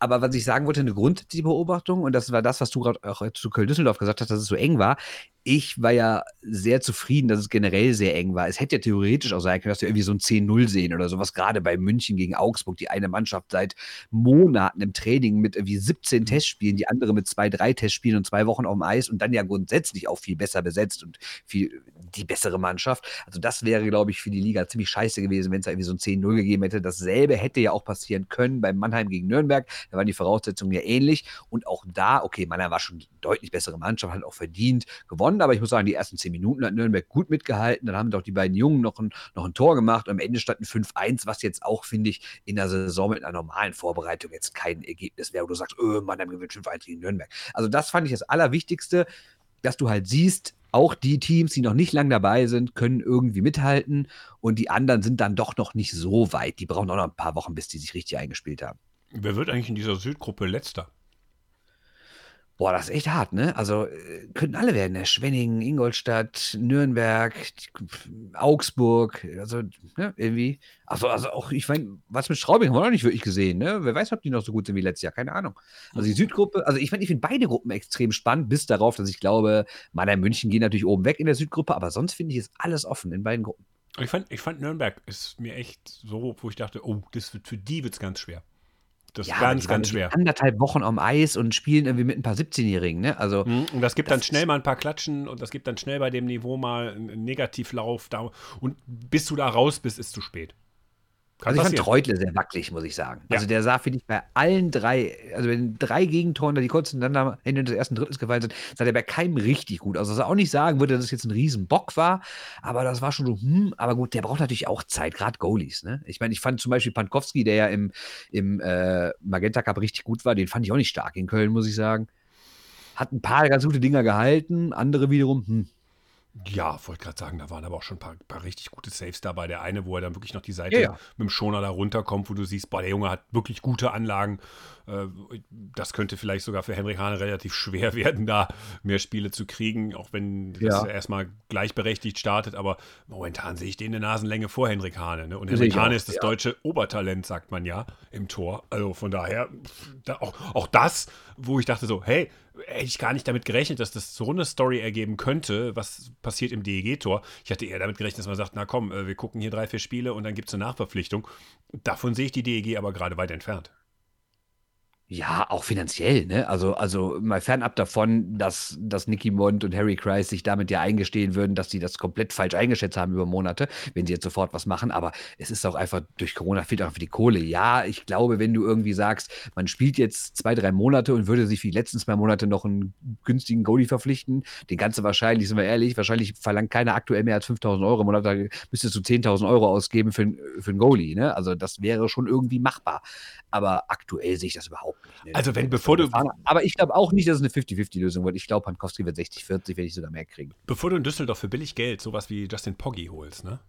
Aber was ich sagen wollte, eine grundsätzliche Beobachtung, und das war das, was du gerade auch zu Köln-Düsseldorf gesagt hast, dass es so eng war. Ich war ja sehr zufrieden, dass es generell sehr eng war. Es hätte ja theoretisch auch sein können, dass wir irgendwie so ein 10-0 sehen oder sowas, gerade bei München gegen Augsburg, die eine Mannschaft seit Monaten im Training mit irgendwie 17 mhm. Testspielen, die andere mit zwei, drei Testspielen und zwei Wochen auf dem Eis und dann ja grundsätzlich auch viel besser besetzt und viel die bessere Mannschaft. Also das wäre, glaube ich, für die Liga ziemlich scheiße gewesen, wenn es da irgendwie so ein 10-0 gegeben hätte. Dasselbe hätte ja auch passieren können bei Mannheim gegen Nürnberg. Da waren die Voraussetzungen ja ähnlich. Und auch da, okay, Mannheim war schon deutlich bessere Mannschaft, hat auch verdient gewonnen. Aber ich muss sagen, die ersten 10 Minuten hat Nürnberg gut mitgehalten. Dann haben doch die beiden Jungen noch ein, noch ein Tor gemacht. Und am Ende stand ein 5-1, was jetzt auch, finde ich, in der Saison mit einer normalen Vorbereitung jetzt kein Ergebnis wäre, wo du sagst, öh, Mannheim gewinnt 5-1 gegen Nürnberg. Also das fand ich das Allerwichtigste, dass du halt siehst, auch die Teams, die noch nicht lang dabei sind, können irgendwie mithalten und die anderen sind dann doch noch nicht so weit. Die brauchen auch noch ein paar Wochen, bis die sich richtig eingespielt haben. Wer wird eigentlich in dieser Südgruppe letzter? Boah, das ist echt hart, ne? Also äh, könnten alle werden, ne? Schwenningen, Ingolstadt, Nürnberg, Augsburg, also ne, irgendwie. Also, also auch, ich meine, was mit Straubing haben wir noch nicht wirklich gesehen, ne? Wer weiß, ob die noch so gut sind wie letztes Jahr, keine Ahnung. Also die Südgruppe, also ich meine, ich finde beide Gruppen extrem spannend, bis darauf, dass ich glaube, Mannheim München gehen natürlich oben weg in der Südgruppe, aber sonst finde ich, ist alles offen in beiden Gruppen. Ich fand, ich fand Nürnberg ist mir echt so, wo ich dachte, oh, das wird, für die wird es ganz schwer. Das ja, ist ganz, ganz schwer. Anderthalb Wochen am Eis und spielen irgendwie mit ein paar 17-Jährigen, ne? Also, mhm, und das gibt das dann schnell mal ein paar Klatschen und das gibt dann schnell bei dem Niveau mal einen Negativlauf. Da, und bis du da raus bist, ist zu spät. Kann also ich passieren. fand Treutle sehr wackelig, muss ich sagen. Ja. Also der sah, finde ich, bei allen drei, also wenn drei Gegentoren, die kurz hintereinander Ende des ersten Drittels gefallen sind, sah der bei keinem richtig gut aus. Also auch nicht sagen würde, dass es jetzt ein Riesenbock war, aber das war schon so, hm, aber gut, der braucht natürlich auch Zeit, gerade Goalies. Ne? Ich meine, ich fand zum Beispiel Pankowski, der ja im, im äh, Magenta Cup richtig gut war, den fand ich auch nicht stark in Köln, muss ich sagen. Hat ein paar ganz gute Dinger gehalten, andere wiederum, hm, Ja, wollte gerade sagen, da waren aber auch schon ein paar, paar, richtig gute Saves dabei. Der eine, wo er dann wirklich noch die Seite Ja, ja. mit dem Schoner da runterkommt, wo du siehst, boah, der Junge hat wirklich gute Anlagen. Äh, Das könnte vielleicht sogar für Henrik Hahn relativ schwer werden, da mehr Spiele zu kriegen, auch wenn das Ja. erstmal gleichberechtigt startet. Aber momentan sehe ich den eine Nasenlänge vor Henrik Hane. Ne? Und Henrik auch, ist das deutsche Obertalent, sagt man ja, im Tor. Also von daher, auch, auch das, wo ich dachte so, hey, hätte ich gar nicht damit gerechnet, dass das so eine Story ergeben könnte, was passiert im DEG-Tor. Ich hatte eher damit gerechnet, dass man sagt, na komm, äh, wir gucken hier drei, vier Spiele und dann gibt es eine Nachverpflichtung. Davon sehe ich die DEG aber gerade weit entfernt. Ja, auch finanziell, ne? Also, also mal fernab davon, dass, dass Nicky Mond und Harry Kreis sich damit ja eingestehen würden, dass sie das komplett falsch eingeschätzt haben über Monate, wenn sie jetzt sofort was machen. Aber es ist auch einfach, durch Corona fehlt auch einfach die Kohle. Ja, ich glaube, wenn du irgendwie sagst, man spielt jetzt zwei, drei Monate und würde sich wie die letzten zwei Monate noch einen günstigen Goalie verpflichten, den ganze wahrscheinlich, sind wir ehrlich, wahrscheinlich verlangt keiner aktuell mehr als 5000 Euro im Monat. Da müsstest du 10.000 Euro ausgeben für, für einen Goalie, ne? Also das wäre schon irgendwie machbar. Aber aktuell sehe ich das überhaupt nicht. ne? Also wenn- bevor du- Aber ich glaube auch nicht, dass es eine 50-50-Lösung wird. Ich glaube, Pankowski wird 60-40, werde ich sogar mehr kriegen. Bevor du in Düsseldorf für billig Geld sowas wie Justin Poggi holst, ne?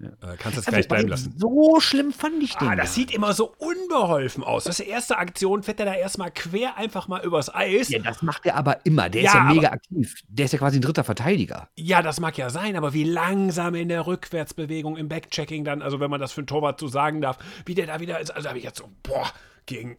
Ja. Äh, kannst du es gleich bleiben lassen. So schlimm fand ich den. Ah, das gar sieht immer so unbeholfen aus. Das ist die erste Aktion, fährt er da erstmal quer einfach mal übers Eis. Ja, das macht er aber immer. Der Ja, ist ja mega aktiv. Der ist ja quasi ein dritter Verteidiger. Ja, das mag ja sein, aber wie langsam in der Rückwärtsbewegung, im Backchecking dann, also wenn man das für einen Torwart so sagen darf, wie der da wieder ist. Also habe ich jetzt so, boah, gegen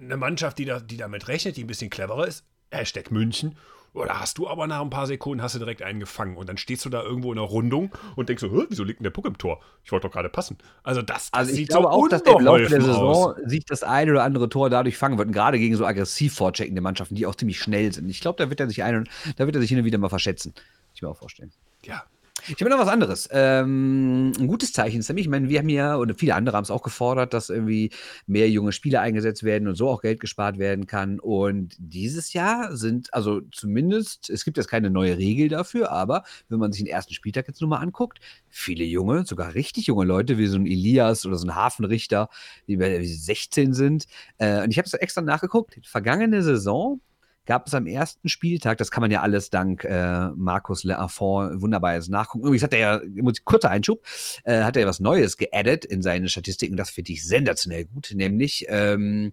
eine Mannschaft, die, da, die damit rechnet, die ein bisschen cleverer ist, Hashtag München. Oder hast du aber nach ein paar Sekunden hast du direkt einen gefangen und dann stehst du da irgendwo in einer Rundung und denkst so, "Hä, wieso liegt denn der Puck im Tor? Ich wollte doch gerade passen. Also das, das Also ich sieht glaube so auch, dass der im Laufe der Saison aus. sich das ein oder andere Tor dadurch fangen wird. Und gerade gegen so aggressiv vorcheckende Mannschaften, die auch ziemlich schnell sind. Ich glaube, da wird er sich ein und da wird er sich hin und wieder mal verschätzen. Kann Ich mir auch vorstellen. Ja, Ich habe noch was anderes. Ähm, ein gutes Zeichen ist nämlich, ich meine, wir haben ja, oder viele andere haben es auch gefordert, dass irgendwie mehr junge Spieler eingesetzt werden und so auch Geld gespart werden kann. Und dieses Jahr sind, also zumindest, es gibt jetzt keine neue Regel dafür, aber wenn man sich den ersten Spieltag jetzt nur mal anguckt, viele junge, sogar richtig junge Leute, wie so ein Elias oder so ein Hafenrichter, die bei 16 sind. Äh, und ich habe es extra nachgeguckt. Vergangene Saison gab es am ersten Spieltag, das kann man ja alles dank äh, Markus Le Affont wunderbar nachgucken. Übrigens hat er ja, kurzer Einschub, äh, hat er was Neues geaddet in seine Statistiken. Das finde ich sensationell gut, nämlich ähm,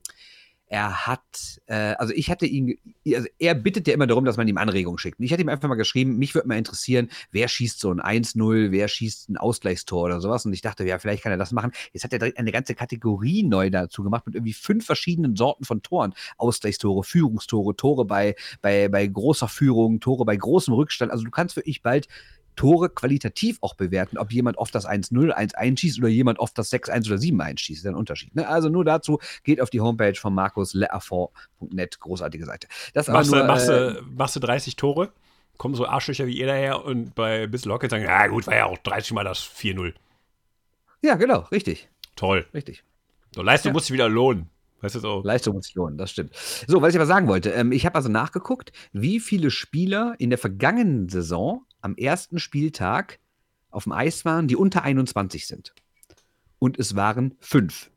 er hat, äh, also ich hatte ihn, also er bittet ja immer darum, dass man ihm Anregungen schickt. Und ich hatte ihm einfach mal geschrieben, mich würde mal interessieren, wer schießt so ein 1-0, wer schießt ein Ausgleichstor oder sowas. Und ich dachte, ja, vielleicht kann er das machen. Jetzt hat er direkt eine ganze Kategorie neu dazu gemacht mit irgendwie fünf verschiedenen Sorten von Toren. Ausgleichstore, Führungstore, Tore bei, bei, bei großer Führung, Tore bei großem Rückstand. Also du kannst wirklich bald Tore qualitativ auch bewerten, ob jemand oft das 1-0, 1-1 schießt oder jemand oft das 6-1 oder 7-1 schießt. Das ist ein Unterschied. Ne? Also nur dazu geht auf die Homepage von markusleafort.net, großartige Seite. Das machst, nur, du, machst, äh, du, machst du 30 Tore, kommen so Arschlöcher wie ihr daher und bei Bissl Locket sagen, ja gut, war ja auch 30 Mal das 4-0. ja, genau, richtig, Toll. richtig. So, Leistung Ja. muss sich wieder lohnen. Weißt du so? Leistung muss sich lohnen, das stimmt. So, was ich aber sagen wollte, ähm, ich habe also nachgeguckt, wie viele Spieler in der vergangenen Saison am ersten Spieltag auf dem Eis waren, die unter 21 sind. Und es waren fünf.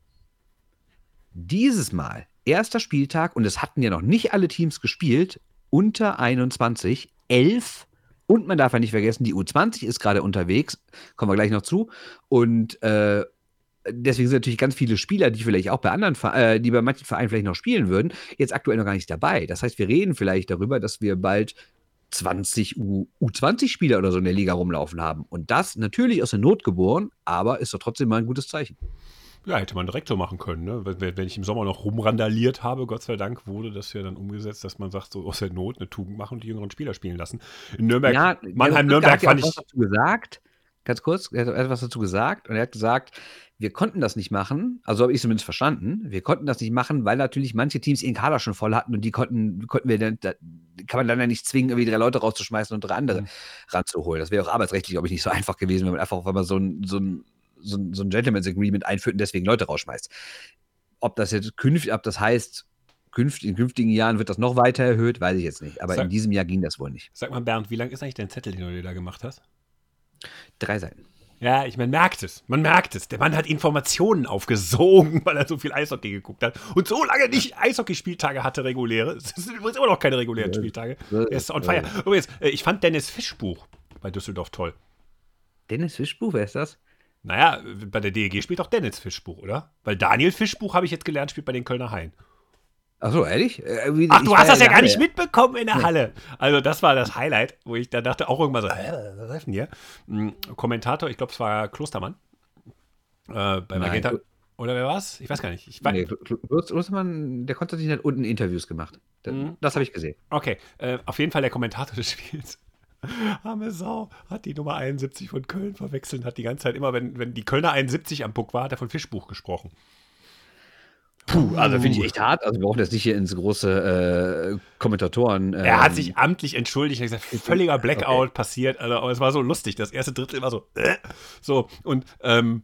Dieses Mal, erster Spieltag, und es hatten ja noch nicht alle Teams gespielt, unter 21, elf. Und man darf ja nicht vergessen, die U20 ist gerade unterwegs, kommen wir gleich noch zu. Und äh, deswegen sind natürlich ganz viele Spieler, die vielleicht auch bei anderen, äh, die bei manchen Vereinen vielleicht noch spielen würden, jetzt aktuell noch gar nicht dabei. Das heißt, wir reden vielleicht darüber, dass wir bald 20 U U20-Spieler oder so in der Liga rumlaufen haben. Und das natürlich aus der Not geboren, aber ist doch trotzdem mal ein gutes Zeichen. Ja, hätte man direkt so machen können. Ne? Wenn, wenn ich im Sommer noch rumrandaliert habe, Gott sei Dank wurde das ja dann umgesetzt, dass man sagt, so aus der Not eine Tugend machen und die jüngeren Spieler spielen lassen. In Nürnberg, ja, Mannheim, Nürnberg fand ich. was dazu gesagt. Ganz kurz, er hat etwas dazu gesagt und er hat gesagt, wir konnten das nicht machen, also habe ich zumindest verstanden, wir konnten das nicht machen, weil natürlich manche Teams ihren Kader schon voll hatten und die konnten, konnten wir dann, da kann man dann ja nicht zwingen, irgendwie drei Leute rauszuschmeißen und drei andere Mhm. ranzuholen. Das wäre auch arbeitsrechtlich, glaube ich, nicht so einfach gewesen, wenn man einfach, wenn man so ein, so ein, so ein, so ein Gentleman's Agreement einführt und deswegen Leute rausschmeißt. Ob das jetzt künftig, ob das heißt, künft, in künftigen Jahren wird das noch weiter erhöht, weiß ich jetzt nicht. Aber Sag- in diesem Jahr ging das wohl nicht. Sag mal, Bernd, wie lang ist eigentlich dein Zettel, den du dir da gemacht hast? Drei Seiten. Ja, ich, man merkt es. Man merkt es. Der Mann hat Informationen aufgesogen, weil er so viel Eishockey geguckt hat. Und so lange nicht Eishockeyspieltage hatte, reguläre. Es sind übrigens immer noch keine regulären Spieltage. Er ist on fire. Übrigens, äh, ich fand Dennis Fischbuch bei Düsseldorf toll. Dennis Fischbuch, wer ist das? Naja, bei der DEG spielt auch Dennis Fischbuch, oder? Weil Daniel Fischbuch, habe ich jetzt gelernt, spielt bei den Kölner Haien. Achso, ehrlich? Äh, wie- Ach, du hast das ja gar nicht Halle. mitbekommen in der Nee. Halle. Also, das war das Highlight, wo ich da dachte, auch irgendwann so, hä, was ist denn hier? Hm, Kommentator, ich glaube, es war Klostermann. Äh, bei Nein, Magenta. Oder wer war's? Ich weiß gar nicht. Ich weiß, Nee, Lutz Ostermann, der Konstantin hat unten Interviews gemacht. Das, Mhm. das habe ich gesehen. Okay, äh, auf jeden Fall der Kommentator des Spiels. Arme Sau, hat die Nummer 71 von Köln verwechselt, hat die ganze Zeit immer, wenn, wenn die Kölner 71 am Puck war, hat er von Fischbuch gesprochen. Puh, also finde ich echt hart. Also wir brauchen jetzt nicht hier ins große äh, Kommentatoren. Er hat ähm, sich amtlich entschuldigt, er hat gesagt, völliger Blackout passiert, also, aber es war so lustig. Das erste Drittel war so, äh, so und ähm,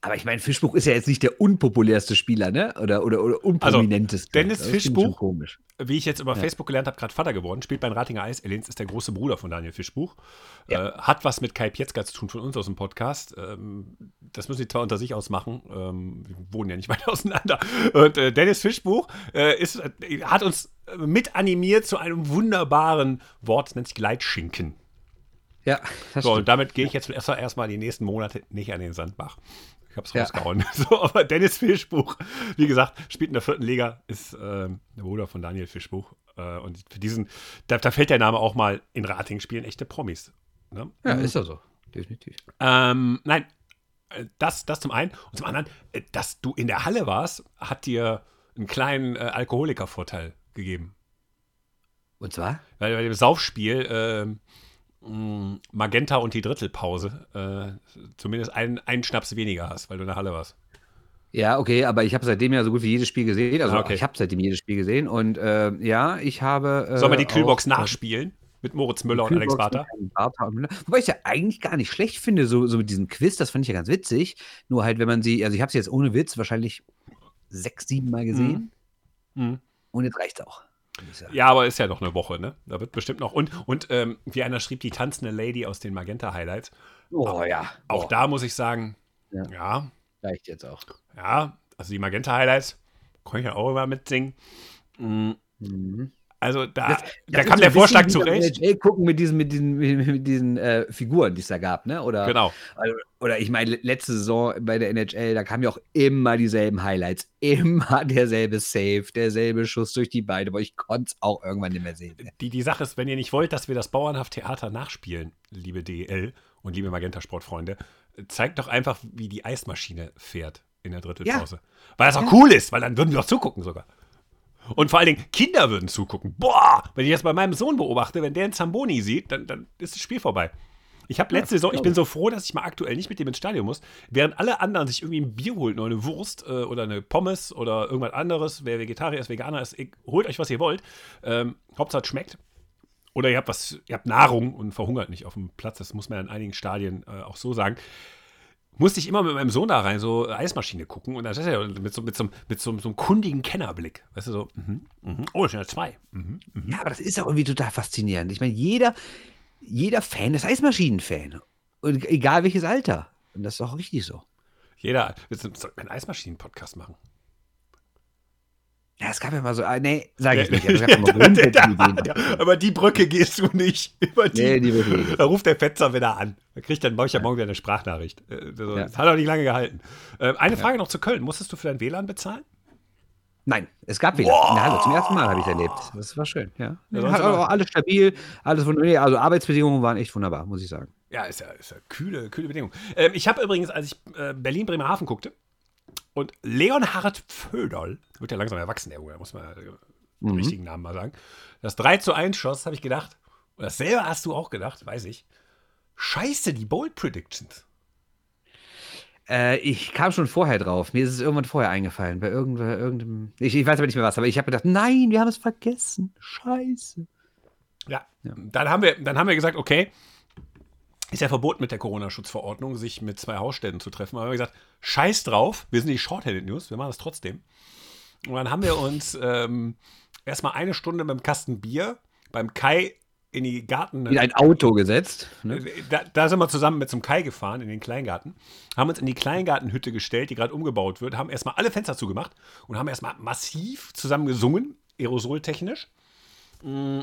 Aber ich meine, Fischbuch ist ja jetzt nicht der unpopulärste Spieler, ne? Oder, oder, oder unprominenteste. Dennis Das finde ich schon Fischbuch- komisch. wie ich jetzt über Facebook gelernt habe, gerade Vater geworden, spielt bei den Ratinger Eis. Elens ist der große Bruder von Daniel Fischbuch. Ja. Äh, hat was mit Kai Pietzka zu tun von uns aus dem Podcast. Ähm, das müssen die zwar unter sich ausmachen. Ähm, wir wohnen ja nicht weit auseinander. Und äh, Dennis Fischbuch äh, ist, äh, hat uns äh, mit animiert zu einem wunderbaren Wort, das nennt sich Gleitschinken. Ja, das So, und stimmt. damit gehe ich jetzt erst erstmal die nächsten Monate nicht an den Sandbach. Es Ja. rausgehauen. So, aber Dennis Fischbuch, wie gesagt, spielt in der vierten Liga, ist ähm, der Bruder von Daniel Fischbuch. Äh, und für diesen, da, da fällt der Name auch mal in Rating spielen echte Promis. Ne? Ja, ist ja so. Definitiv. Ähm, nein, äh, das, das zum einen. Und zum anderen, äh, dass du in der Halle warst, hat dir einen kleinen äh, Alkoholikervorteil gegeben. Und zwar? Weil bei dem Saufspiel mh, Magenta und die Drittelpause äh, zumindest einen, einen Schnaps weniger hast, weil du in der Halle warst. Ja, okay, aber ich habe seitdem ja so gut wie jedes Spiel gesehen. Also Ah, okay. ich habe seitdem jedes Spiel gesehen. Und äh, ja, ich habe. Äh, Sollen wir die Kühlbox nachspielen? Mit Moritz Müller und Alex Barter? Wobei ich es ja eigentlich gar nicht schlecht finde, so, so mit diesem Quiz, das fand ich ja ganz witzig. Nur halt, wenn man sie, also ich habe sie jetzt ohne Witz wahrscheinlich sechs, sieben Mal gesehen. Mhm. Und jetzt reicht's auch. Ja, aber ist ja noch eine Woche, ne? Da wird bestimmt noch. Und, und ähm, wie einer schrieb, die tanzende Lady aus den Magenta-Highlights. Oh ja. Auch Boah, da muss ich sagen, Ja. ja, reicht jetzt auch. ja, also die Magenta-Highlights, kann ich ja auch immer mitsingen. Mhm. Also da, Das- da Das kam der bisschen Vorschlag zurecht. NHL gucken mit diesen, mit diesen, mit, diesen äh, Figuren, die es da gab, ne? Oder, Genau. also, oder ich meine, le- letzte Saison bei der NHL, da kamen ja auch immer dieselben Highlights. Immer derselbe Save, derselbe Schuss durch die Beine, aber ich konnte es auch irgendwann nicht mehr sehen. ne? Die, die Sache ist, wenn ihr nicht wollt, dass wir das Bauernhaft Theater nachspielen, liebe DEL und liebe Magenta-Sportfreunde, zeigt doch einfach, wie die Eismaschine fährt in der Drittelpause. Weil das auch cool ist, weil dann würden wir auch zugucken sogar. Und vor allen Dingen, Kinder würden zugucken. Boah, wenn ich das bei meinem Sohn beobachte, wenn der einen Zamboni sieht, dann, dann ist das Spiel vorbei. Ich habe letzte Saison, ich bin so froh, dass ich mal aktuell nicht mit dem ins Stadion muss, während alle anderen sich irgendwie ein Bier holen oder eine Wurst äh, oder eine Pommes oder irgendwas anderes, wer Vegetarier ist, Veganer ist, ich, holt euch, was ihr wollt. Ähm, Hauptsache es schmeckt. Oder ihr habt was, ihr habt Nahrung und verhungert nicht auf dem Platz. Das muss man in einigen Stadien äh, auch so sagen. Musste ich immer mit meinem Sohn da rein, so Eismaschine gucken und dann ist er mit so, mit so, mit so, so einem kundigen Kennerblick. Weißt du, so, mhm, mhm. oh, das sind ja zwei. Mhm, mhm. Ja, aber das ist auch irgendwie total faszinierend. Ich meine, jeder, jeder Fan ist Eismaschinen-Fan. Und egal welches Alter. Und das ist auch richtig so. Jeder, wir sollten einen Eismaschinen-Podcast machen. Ja, es gab ja mal so, ah, nee, sage ich nicht. aber Es gab ja Ideen. Ja, aber die Brücke gehst du nicht. Über die, Nee, die Brücke nicht. Da ruft der Fetzer wieder an. Da kriegt dann, ich ja morgen wieder eine Sprachnachricht. Äh, so, Ja. Das hat auch nicht lange gehalten. Äh, eine Frage noch zu Köln. Musstest du für dein WLAN bezahlen? Nein, es gab wieder. In der Halle. Zum ersten Mal habe ich es erlebt. Das war schön, ja. Aber- auch alles stabil, alles von, nee, also Arbeitsbedingungen waren echt wunderbar, muss ich sagen. Ja, ist ja, ist ja kühle, kühle Bedingung. Ähm, ich habe übrigens, als ich äh, Berlin-Bremerhaven guckte und Leonhard Pföderl, wird ja langsam erwachsen, der Junge, muss man äh, den richtigen Namen mal sagen, das 3 zu 1 schoss, habe ich gedacht, und dasselbe hast du auch gedacht, weiß ich. Scheiße, die Bold Predictions. Äh, ich kam schon vorher drauf. Mir ist es irgendwann vorher eingefallen. Bei irgendwer, irgendeinem. Ich, ich weiß aber nicht mehr was, aber ich habe gedacht, nein, wir haben es vergessen. Scheiße. Ja. Dann, haben wir, dann haben wir gesagt, okay, ist ja verboten mit der Corona-Schutzverordnung, sich mit zwei Hausständen zu treffen. Aber wir haben gesagt, scheiß drauf, wir sind die Shorthanded News, wir machen das trotzdem. Und dann haben wir uns ähm, erstmal eine Stunde mit dem Kasten Bier beim Kai in die Garten. In ein Auto gesetzt. Ne? Da, da sind wir zusammen mit zum Kai gefahren in den Kleingarten, haben uns in die Kleingartenhütte gestellt, die gerade umgebaut wird, haben erstmal alle Fenster zugemacht und haben erstmal massiv zusammen gesungen, aerosoltechnisch. Mm.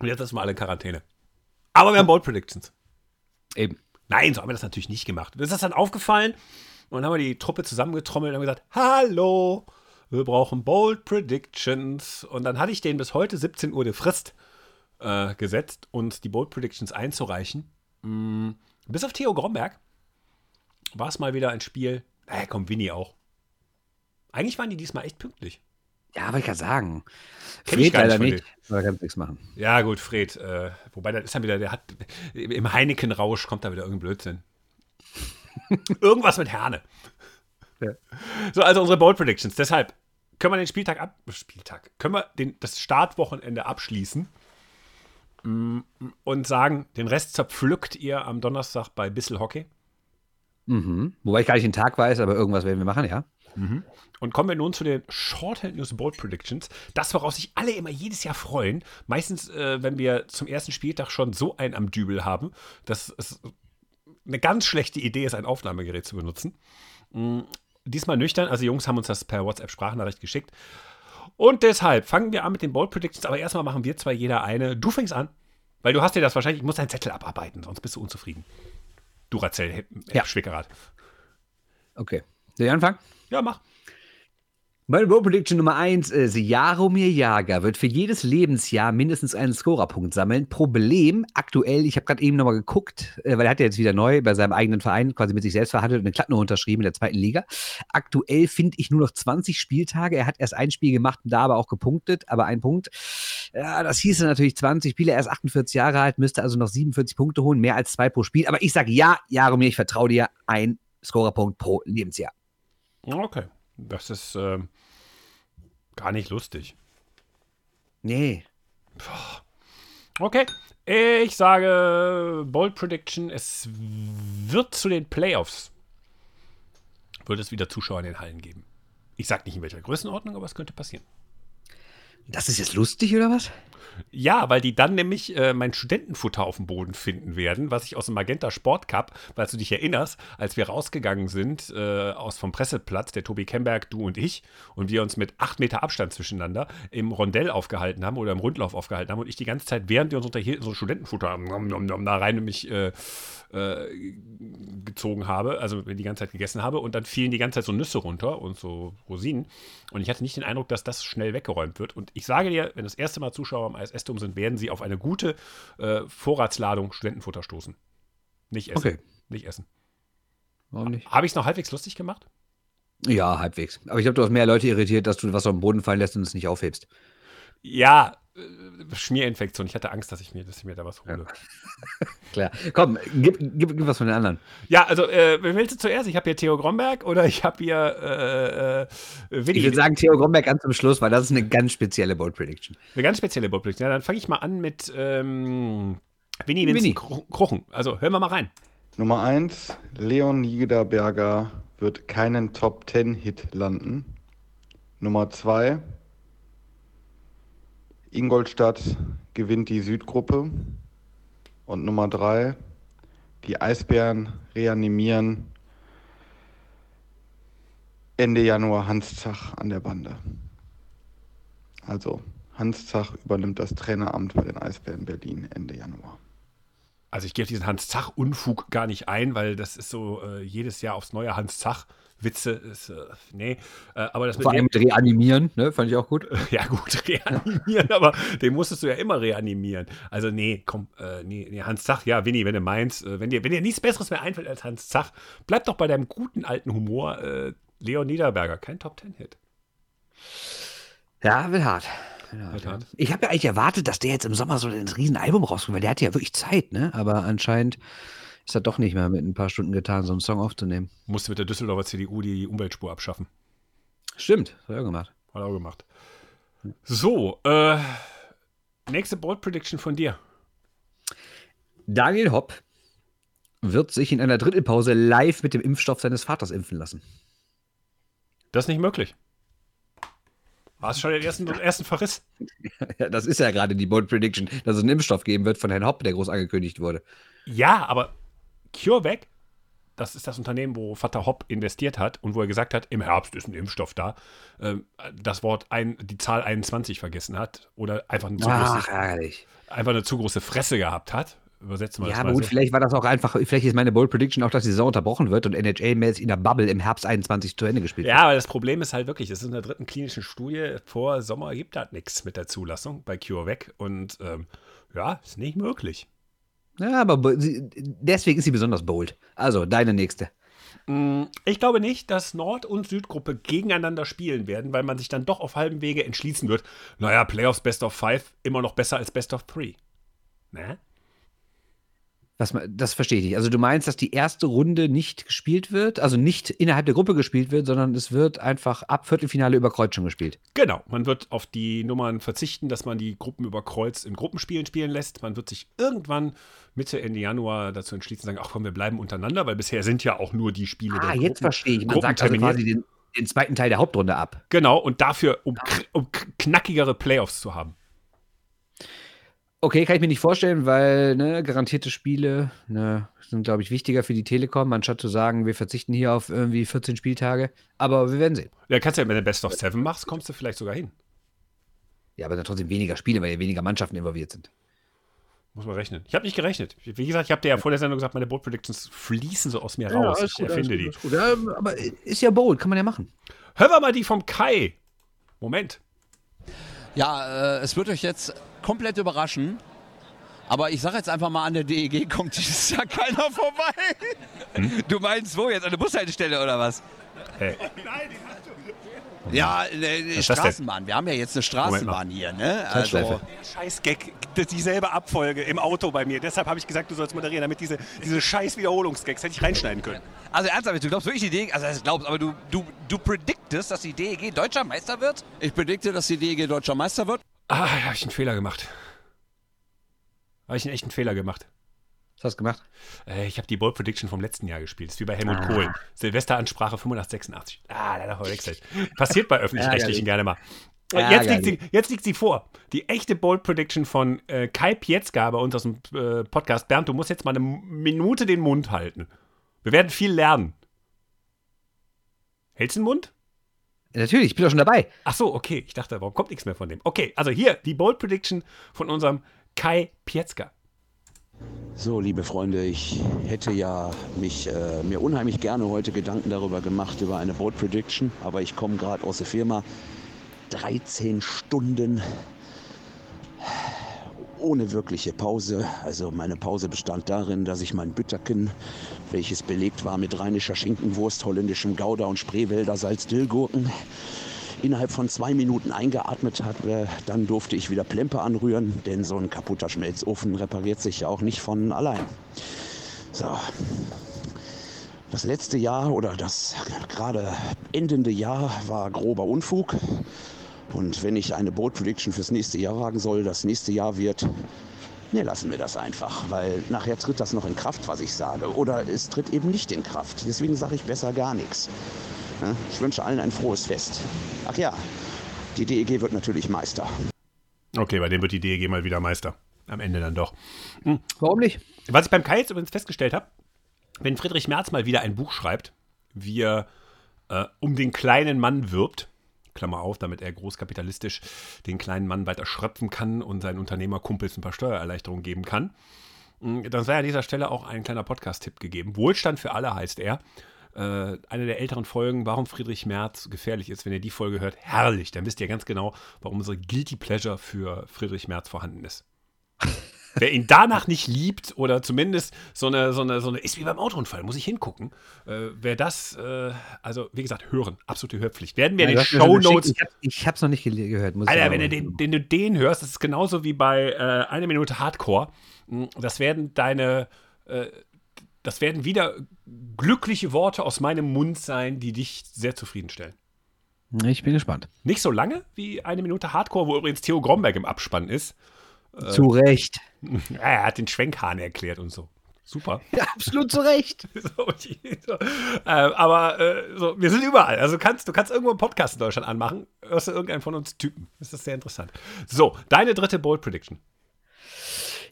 Und jetzt sind wir alle in Quarantäne. Aber wir haben Bold Predictions. Eben. Nein, so haben wir das natürlich nicht gemacht. Das ist dann aufgefallen und dann haben wir die Truppe zusammengetrommelt und haben gesagt, hallo, wir brauchen Bold Predictions. Und dann hatte ich denen bis heute 17 Uhr die Frist äh, gesetzt, uns die Bold Predictions einzureichen. Mm, bis auf Theo Gromberg war es mal wieder ein Spiel. Naja, komm, Winnie auch. Eigentlich waren die diesmal echt pünktlich. Ja, wollte ich gerade sagen. Kenn Fred leider nicht. Da kannst nichts machen. Ja, gut, Fred. Äh, wobei, das ist dann wieder, der hat im Heineken-Rausch kommt da wieder irgendein Blödsinn. Irgendwas mit Herne. Ja. So, also unsere Bold Predictions. Deshalb können wir den Spieltag ab. Spieltag. Können wir den, das Startwochenende abschließen mm, und sagen, den Rest zerpflückt ihr am Donnerstag bei Bissel Hockey. Mhm. Wobei ich gar nicht den Tag weiß, aber irgendwas werden wir machen, ja. Und kommen wir nun zu den Shorthand News Bold Predictions. Das, woraus sich alle immer jedes Jahr freuen. Meistens, äh, wenn wir zum ersten Spieltag schon so einen am Dübel haben, dass es eine ganz schlechte Idee ist, ein Aufnahmegerät zu benutzen. Mm, Diesmal nüchtern. Also, die Jungs haben uns das per WhatsApp-Sprachnachricht geschickt. Und deshalb fangen wir an mit den Bold Predictions. Aber erstmal machen wir zwei jeder eine. Du fängst an. Weil du hast dir das wahrscheinlich, ich muss deinen Zettel abarbeiten, sonst bist du unzufrieden. Duracell, He- Ja. Schwickerrad. Okay. Soll ich anfangen? Ja, mach. Meine Bold Prediction Nummer 1 ist, Jaromir Jager wird für jedes Lebensjahr mindestens einen Scorerpunkt sammeln. Problem, aktuell, ich habe gerade eben nochmal geguckt, äh, weil er hat ja jetzt wieder neu bei seinem eigenen Verein quasi mit sich selbst verhandelt und eine Klattner unterschrieben in der zweiten Liga. Aktuell finde ich nur noch 20 Spieltage. Er hat erst ein Spiel gemacht und da aber auch gepunktet, aber ein Punkt. Ja, das hieße natürlich 20 Spiele, er ist 48 Jahre alt, müsste also noch 47 Punkte holen, mehr als zwei pro Spiel. Aber ich sage ja, Jaromir, ich vertraue dir, ein Scorerpunkt pro Lebensjahr. Okay. Das ist ähm, gar nicht lustig. Nee. Okay. Ich sage Bold Prediction, es wird zu den Playoffs. Wird es wieder Zuschauer in den Hallen geben. Ich sage nicht in welcher Größenordnung, aber es könnte passieren. Das ist jetzt lustig, oder was? Ja, weil die dann nämlich äh, mein Studentenfutter auf dem Boden finden werden, was ich aus dem Magenta Sport Cup, falls du dich erinnerst, als wir rausgegangen sind äh, aus vom Presseplatz, der Tobi Kemberg, du und ich, und wir uns mit acht Meter Abstand zwischeneinander im Rondell aufgehalten haben oder im Rundlauf aufgehalten haben und ich die ganze Zeit, während wir uns unterhielten, so Studentenfutter nom, nom, nom, da rein nämlich äh, äh, gezogen habe, also die ganze Zeit gegessen habe und dann fielen die ganze Zeit so Nüsse runter und so Rosinen und ich hatte nicht den Eindruck, dass das schnell weggeräumt wird und ich sage dir, wenn das erste Mal Zuschauer am ISS-Dom sind, werden sie auf eine gute äh, Vorratsladung Studentenfutter stoßen. Nicht essen. Okay. Nicht essen. Warum nicht? Habe ich es noch halbwegs lustig gemacht? Ja, halbwegs. Aber ich glaube, du hast mehr Leute irritiert, dass du was auf den Boden fallen lässt und es nicht aufhebst. Ja, Schmierinfektion. Ich hatte Angst, dass ich mir, dass ich mir da was hole. Klar. Komm, gib, gib, gib was von den anderen. Ja, also, äh, wer willst du zuerst? Ich habe hier Theo Gromberg oder ich habe hier äh, äh, Willi. Ich würde sagen, Theo Gromberg ganz zum Schluss, weil das ist eine ganz spezielle Bold Prediction. Eine ganz spezielle Boldprediction. Ja, dann fange ich mal an mit ähm, Winnie Vincent Winnie. Kruchen. Also, hören wir mal rein. Nummer 1, Leon Niederberger wird keinen Top 10 Hit landen. Nummer 2, Ingolstadt gewinnt die Südgruppe. Und Nummer 3, die Eisbären reanimieren Ende Januar Hans Zach an der Bande. Also, Hans Zach übernimmt das Traineramt bei den Eisbären Berlin Ende Januar. Also, ich gehe auf diesen Hans-Zach-Unfug gar nicht ein, weil das ist so äh, jedes Jahr aufs neue Hans-Zach-Witze. Ist, äh, nee, äh, aber das mit Vor allem mit Reanimieren, ne? Fand ich auch gut. Ja, gut, reanimieren, aber den musstest du ja immer reanimieren. Also, nee, komm, äh, nee, nee, Hans Zach, ja, Winnie, wenn du meinst, äh, wenn, dir, wenn dir nichts Besseres mehr einfällt als Hans Zach, bleib doch bei deinem guten alten Humor. Äh, Leon Niederberger, kein Top-Ten-Hit. Ja, wird hart. Hart. Ich habe ja eigentlich erwartet, dass der jetzt im Sommer so ein Riesenalbum rauskommt, weil der hat ja wirklich Zeit, ne? Aber anscheinend ist er doch nicht mehr mit ein paar Stunden getan, so einen Song aufzunehmen. Musste mit der Düsseldorfer CDU die Umweltspur abschaffen. Stimmt, hat er gemacht. Hat er auch gemacht. So, äh, nächste Bold Prediction von dir. Daniel Hopp wird sich in einer Drittelpause live mit dem Impfstoff seines Vaters impfen lassen. Das ist nicht möglich. Hast du schon den ersten, ersten Verriss? Ja, das ist ja gerade die Bold Prediction, dass es einen Impfstoff geben wird von Herrn Hopp, der groß angekündigt wurde. Ja, aber CureVac, das ist das Unternehmen, wo Vater Hopp investiert hat und wo er gesagt hat, im Herbst ist ein Impfstoff da, ähm, das Wort, ein, die Zahl 21 vergessen hat oder einfach eine zu, Ach, große, einfach eine zu große Fresse gehabt hat. übersetzen wir Ja, das aber gut, vielleicht war das auch einfach, vielleicht ist meine Bold Prediction auch, dass die Saison unterbrochen wird und NHL-mäßig in der Bubble im Herbst 21 zu Ende gespielt Ja, aber das Problem ist halt wirklich, es ist in der dritten klinischen Studie, vor Sommer gibt das nichts mit der Zulassung bei CureVac und ähm, ja, ist nicht möglich. Ja, aber deswegen ist sie besonders bold. Also, deine nächste. Mm, Ich glaube nicht, dass Nord- und Südgruppe gegeneinander spielen werden, weil man sich dann doch auf halbem Wege entschließen wird. Naja, Playoffs Best of Five immer noch besser als Best of Three. Ne? Was, das verstehe ich nicht. Also, du meinst, dass die erste Runde nicht gespielt wird, also nicht innerhalb der Gruppe gespielt wird, sondern es wird einfach ab Viertelfinale über Kreuz schon gespielt. Genau, man wird auf die Nummern verzichten, dass man die Gruppen über Kreuz in Gruppenspielen spielen lässt. Man wird sich irgendwann Mitte, Ende Januar dazu entschließen, sagen, ach komm, wir bleiben untereinander, weil bisher sind ja auch nur die Spiele Ah, der jetzt Gruppen, verstehe ich. Man sagt also quasi den, den zweiten Teil der Hauptrunde ab. Genau, und dafür, um, um knackigere Playoffs zu haben. Okay, kann ich mir nicht vorstellen, weil ne, garantierte Spiele ne, sind, glaube ich, wichtiger für die Telekom, anstatt zu sagen, wir verzichten hier auf irgendwie 14 Spieltage. Aber wir werden sehen. Ja, kannst ja, wenn du Best of Seven machst, kommst du vielleicht sogar hin. Ja, aber dann trotzdem weniger Spiele, weil ja weniger Mannschaften involviert sind. Muss man rechnen. Ich habe nicht gerechnet. Wie gesagt, ich habe dir ja vor der Sendung gesagt, meine Board Predictions fließen so aus mir raus. ich erfinde die. Ja, aber ist ja bold, kann man ja machen. Hören wir mal die vom Kai. Moment. Ja, äh, es wird euch jetzt komplett überraschen. Aber ich sage jetzt einfach mal, an der DEG kommt dieses Jahr keiner vorbei. Du meinst wo jetzt? An der Bushaltestelle oder was? Hey. Ja, eine, eine ist das denn? Straßenbahn. Wir haben ja jetzt eine Straßenbahn hier, ne? Also, scheiß Gag, dieselbe Abfolge im Auto bei mir. Deshalb habe ich gesagt, du sollst moderieren, damit diese, diese scheiß Wiederholungsgags hätte ich reinschneiden können. also ernsthaft, du glaubst wirklich die DEG, also das glaubst, aber du, du, du prediktest, dass die DEG deutscher Meister wird? Ich predikte, dass die DEG deutscher Meister wird. Ah, da habe ich einen Fehler gemacht. Habe ich einen echten Fehler gemacht. Was hast du gemacht? Äh, ich habe die Bold Prediction vom letzten Jahr gespielt. ist wie bei Helmut Kohl. Silvesteransprache 85, 86. Ah, leider verwechselt. Passiert bei Öffentlich-Rechtlichen gerne mal. Äh, Jetzt liegt, sie, jetzt liegt sie vor. Die echte Bold Prediction von äh, Kai Pietzka bei uns aus dem äh, Podcast. Bernd, du musst jetzt mal eine Minute den Mund halten. Wir werden viel lernen. Hältst du den Mund? Natürlich, ich bin doch schon dabei. Ach so, okay. Ich dachte, warum kommt nichts mehr von dem? Okay, also hier die Bold Prediction von unserem Kai Pietzka. So, liebe Freunde, ich hätte ja mich äh, mir unheimlich gerne heute Gedanken darüber gemacht, über eine Boat Prediction, aber ich komme gerade aus der Firma. 13 Stunden ohne wirkliche Pause. Also meine Pause bestand darin, dass ich mein Bütterken, welches belegt war mit rheinischer Schinkenwurst, holländischem Gouda und Spreewälder Salzdillgurken, innerhalb von zwei Minuten eingeatmet habe. Dann durfte ich wieder Plempe anrühren, denn so ein kaputter Schmelzofen repariert sich ja auch nicht von allein. So. Das letzte Jahr oder das gerade endende Jahr war grober Unfug. Und wenn ich eine Boat Prediction fürs nächste Jahr wagen soll, das nächste Jahr wird, ne, lassen wir das einfach, weil nachher tritt das noch in Kraft, was ich sage. Oder es tritt eben nicht in Kraft. Deswegen sage ich besser gar nichts. Ich wünsche allen ein frohes Fest. Ach ja, die DEG wird natürlich Meister. Okay, bei dem wird die DEG mal wieder Meister. Am Ende dann doch. Warum nicht? Was ich beim Kai jetzt übrigens festgestellt habe, wenn Friedrich Merz mal wieder ein Buch schreibt, wie er äh, um den kleinen Mann wirbt, Klammer auf, damit er großkapitalistisch den kleinen Mann weiter schröpfen kann und seinen Unternehmerkumpels ein paar Steuererleichterungen geben kann, mh, dann sei an dieser Stelle auch ein kleiner Podcast-Tipp gegeben. Wohlstand für alle heißt er. Äh, eine der älteren Folgen, warum Friedrich Merz gefährlich ist, wenn ihr die Folge hört, herrlich. Dann wisst ihr ganz genau, warum unsere Guilty Pleasure für Friedrich Merz vorhanden ist. Wer ihn danach nicht liebt oder zumindest so eine, so eine, so eine ist wie beim Autounfall, muss ich hingucken. Äh, wer das, äh, also wie gesagt, hören, absolute Hörpflicht. Werden wir in Ja, den mir schon Shownotes. geschickt. Ich, hab, ich hab's noch nicht gele- gehört. Muss ich Alter, wenn du den, den, du den hörst, das ist genauso wie bei äh, eine Minute Hardcore. Mm, Das werden deine, äh, das werden wieder glückliche Worte aus meinem Mund sein, die dich sehr zufriedenstellen. Ich bin gespannt. Nicht so lange wie eine Minute Hardcore, wo übrigens Theo Gromberg im Abspann ist. zu Recht. Ja, er hat den Schwenkhahn erklärt und so. Super. Ja, absolut zu Recht. So, so. Äh, aber äh, so, wir sind überall. Also kannst, du kannst irgendwo einen Podcast in Deutschland anmachen, hörst du irgendeinen von uns Typen. Das ist sehr interessant. So, deine dritte Bold Prediction.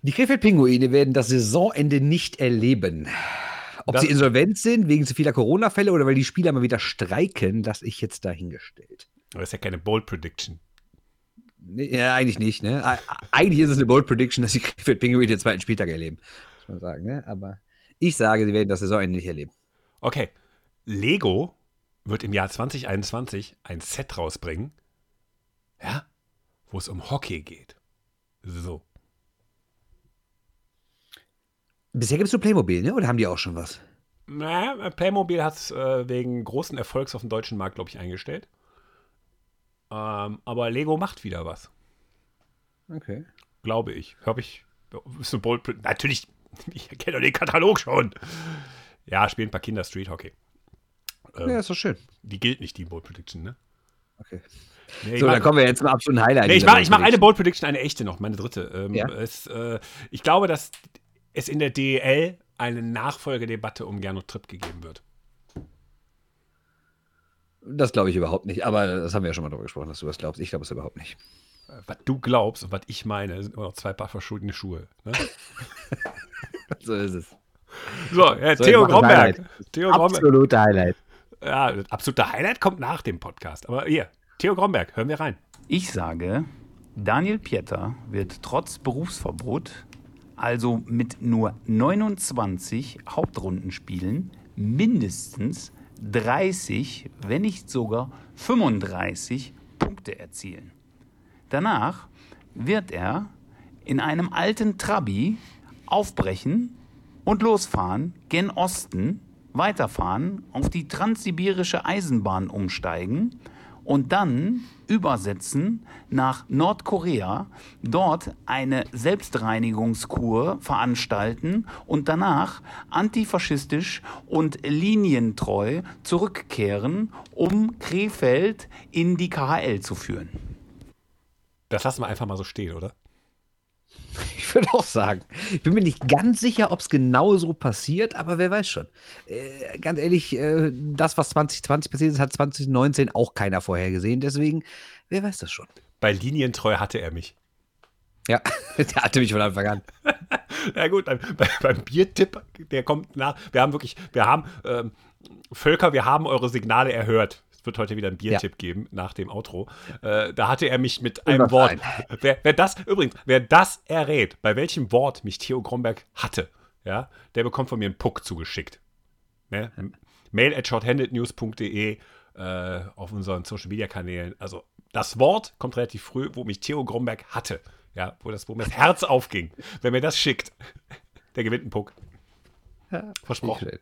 Die Krefeld-Pinguine werden das Saisonende nicht erleben. Ob Das- sie insolvent sind wegen zu vieler Corona-Fälle oder weil die Spieler mal wieder streiken, das ich jetzt dahingestellt. Aber Das ist ja keine Bold Prediction. Nee, ja, eigentlich nicht. Ne? Eig- Eigentlich ist es eine Bold Prediction, dass die Krefeld Pinguine den zweiten Spieltag erleben. Muss man sagen. Ne? Aber ich sage, sie werden das Saisonende nicht erleben. Okay. Lego wird im Jahr 2021 ein Set rausbringen, ja, wo es um Hockey geht. So. Bisher gibt es nur Playmobil, ne? oder haben die auch schon was? Naja, Playmobil hat es äh, wegen großen Erfolgs auf dem deutschen Markt, glaube ich, eingestellt. Ähm, aber Lego macht wieder was, Okay. glaube ich. Habe ich. Ist eine Bold. Natürlich, ich kenne doch den Katalog schon. Ja, spielen ein paar Kinder Street Hockey. Ähm, Ja, ist doch schön. Die gilt nicht, die Bold Prediction, ne? Okay. Nee, So, mach- dann kommen wir jetzt zum absoluten Highlight. Nee, ich mache mach eine Bold Prediction, eine echte noch, meine dritte. Ähm, Ja. es, äh, ich glaube, dass es in der DEL eine Nachfolgedebatte um Gernot Tripp gegeben wird. Das glaube ich überhaupt nicht. Aber das haben wir ja schon mal darüber gesprochen, dass du das glaubst. Ich glaube es überhaupt nicht. Was du glaubst und was ich meine, sind immer noch zwei Paar verschuldene Schuhe. Ne? So ist es. So, ja, So, Theo Gromberg. Theo Gromberg. Absolute Highlight. Ja, das absolute Highlight kommt nach dem Podcast. Aber hier, Theo Gromberg, hören wir rein. Ich sage, Daniel Pieter wird trotz Berufsverbot, also mit nur 29 Hauptrundenspielen, mindestens 30, wenn nicht sogar 35 Punkte erzielen. Danach wird er in einem alten Trabi aufbrechen und losfahren, gen Osten, weiterfahren, auf die transsibirische Eisenbahn umsteigen und dann übersetzen nach Nordkorea, dort eine Selbstreinigungskur veranstalten und danach antifaschistisch und linientreu zurückkehren, um Krefeld in die KHL zu führen. Das lassen wir einfach mal so stehen, oder? Ich würde auch sagen. Ich bin mir nicht ganz sicher, ob es genau so passiert, aber wer weiß schon. Äh, ganz ehrlich, äh, das, was 2020 passiert ist, hat 2019 auch keiner vorhergesehen. Deswegen, wer weiß das schon. Bei Linientreu hatte er mich. Ja, der hatte mich von Anfang an. Ja gut, beim, bei- beim Biertipp, der kommt nach. Wir haben wirklich, wir haben, ähm, Völker, wir haben eure Signale erhört. Es wird heute wieder einen Biertipp geben nach dem Outro. Äh, da hatte er mich mit einem Wort. Wer, wer das, übrigens, wer das errät, bei welchem Wort mich Theo Gromberg hatte, ja, der bekommt von mir einen Puck zugeschickt. Ne? Mail at shorthandednews.de äh, auf unseren Social Media Kanälen. Also das Wort kommt relativ früh, wo mich Theo Gromberg hatte. Ja, wo, das, wo mir das Herz aufging. Wer mir das schickt, der gewinnt einen Puck. Versprochen.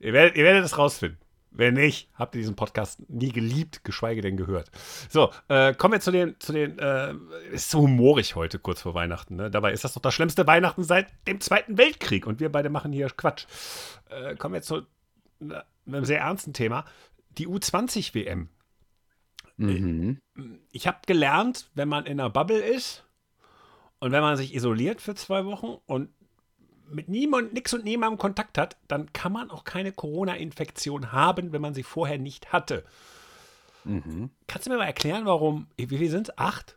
Ihr werdet, ihr werdet es rausfinden. Wenn nicht, habt ihr diesen Podcast nie geliebt, geschweige denn gehört. So, äh, kommen wir zu den, zu den, äh, ist so humorig heute, kurz vor Weihnachten. Ne? Dabei ist das doch das schlimmste Weihnachten seit dem Zweiten Weltkrieg und wir beide machen hier Quatsch. Äh, kommen wir zu na, einem sehr ernsten Thema. Die U20-WM. Mhm. Ich habe gelernt, wenn man in einer Bubble ist und wenn man sich isoliert für zwei Wochen und mit niemand, nix und niemandem Kontakt hat, dann kann man auch keine Corona-Infektion haben, wenn man sie vorher nicht hatte. Mhm. Kannst du mir mal erklären, warum, wie viel sind es? Acht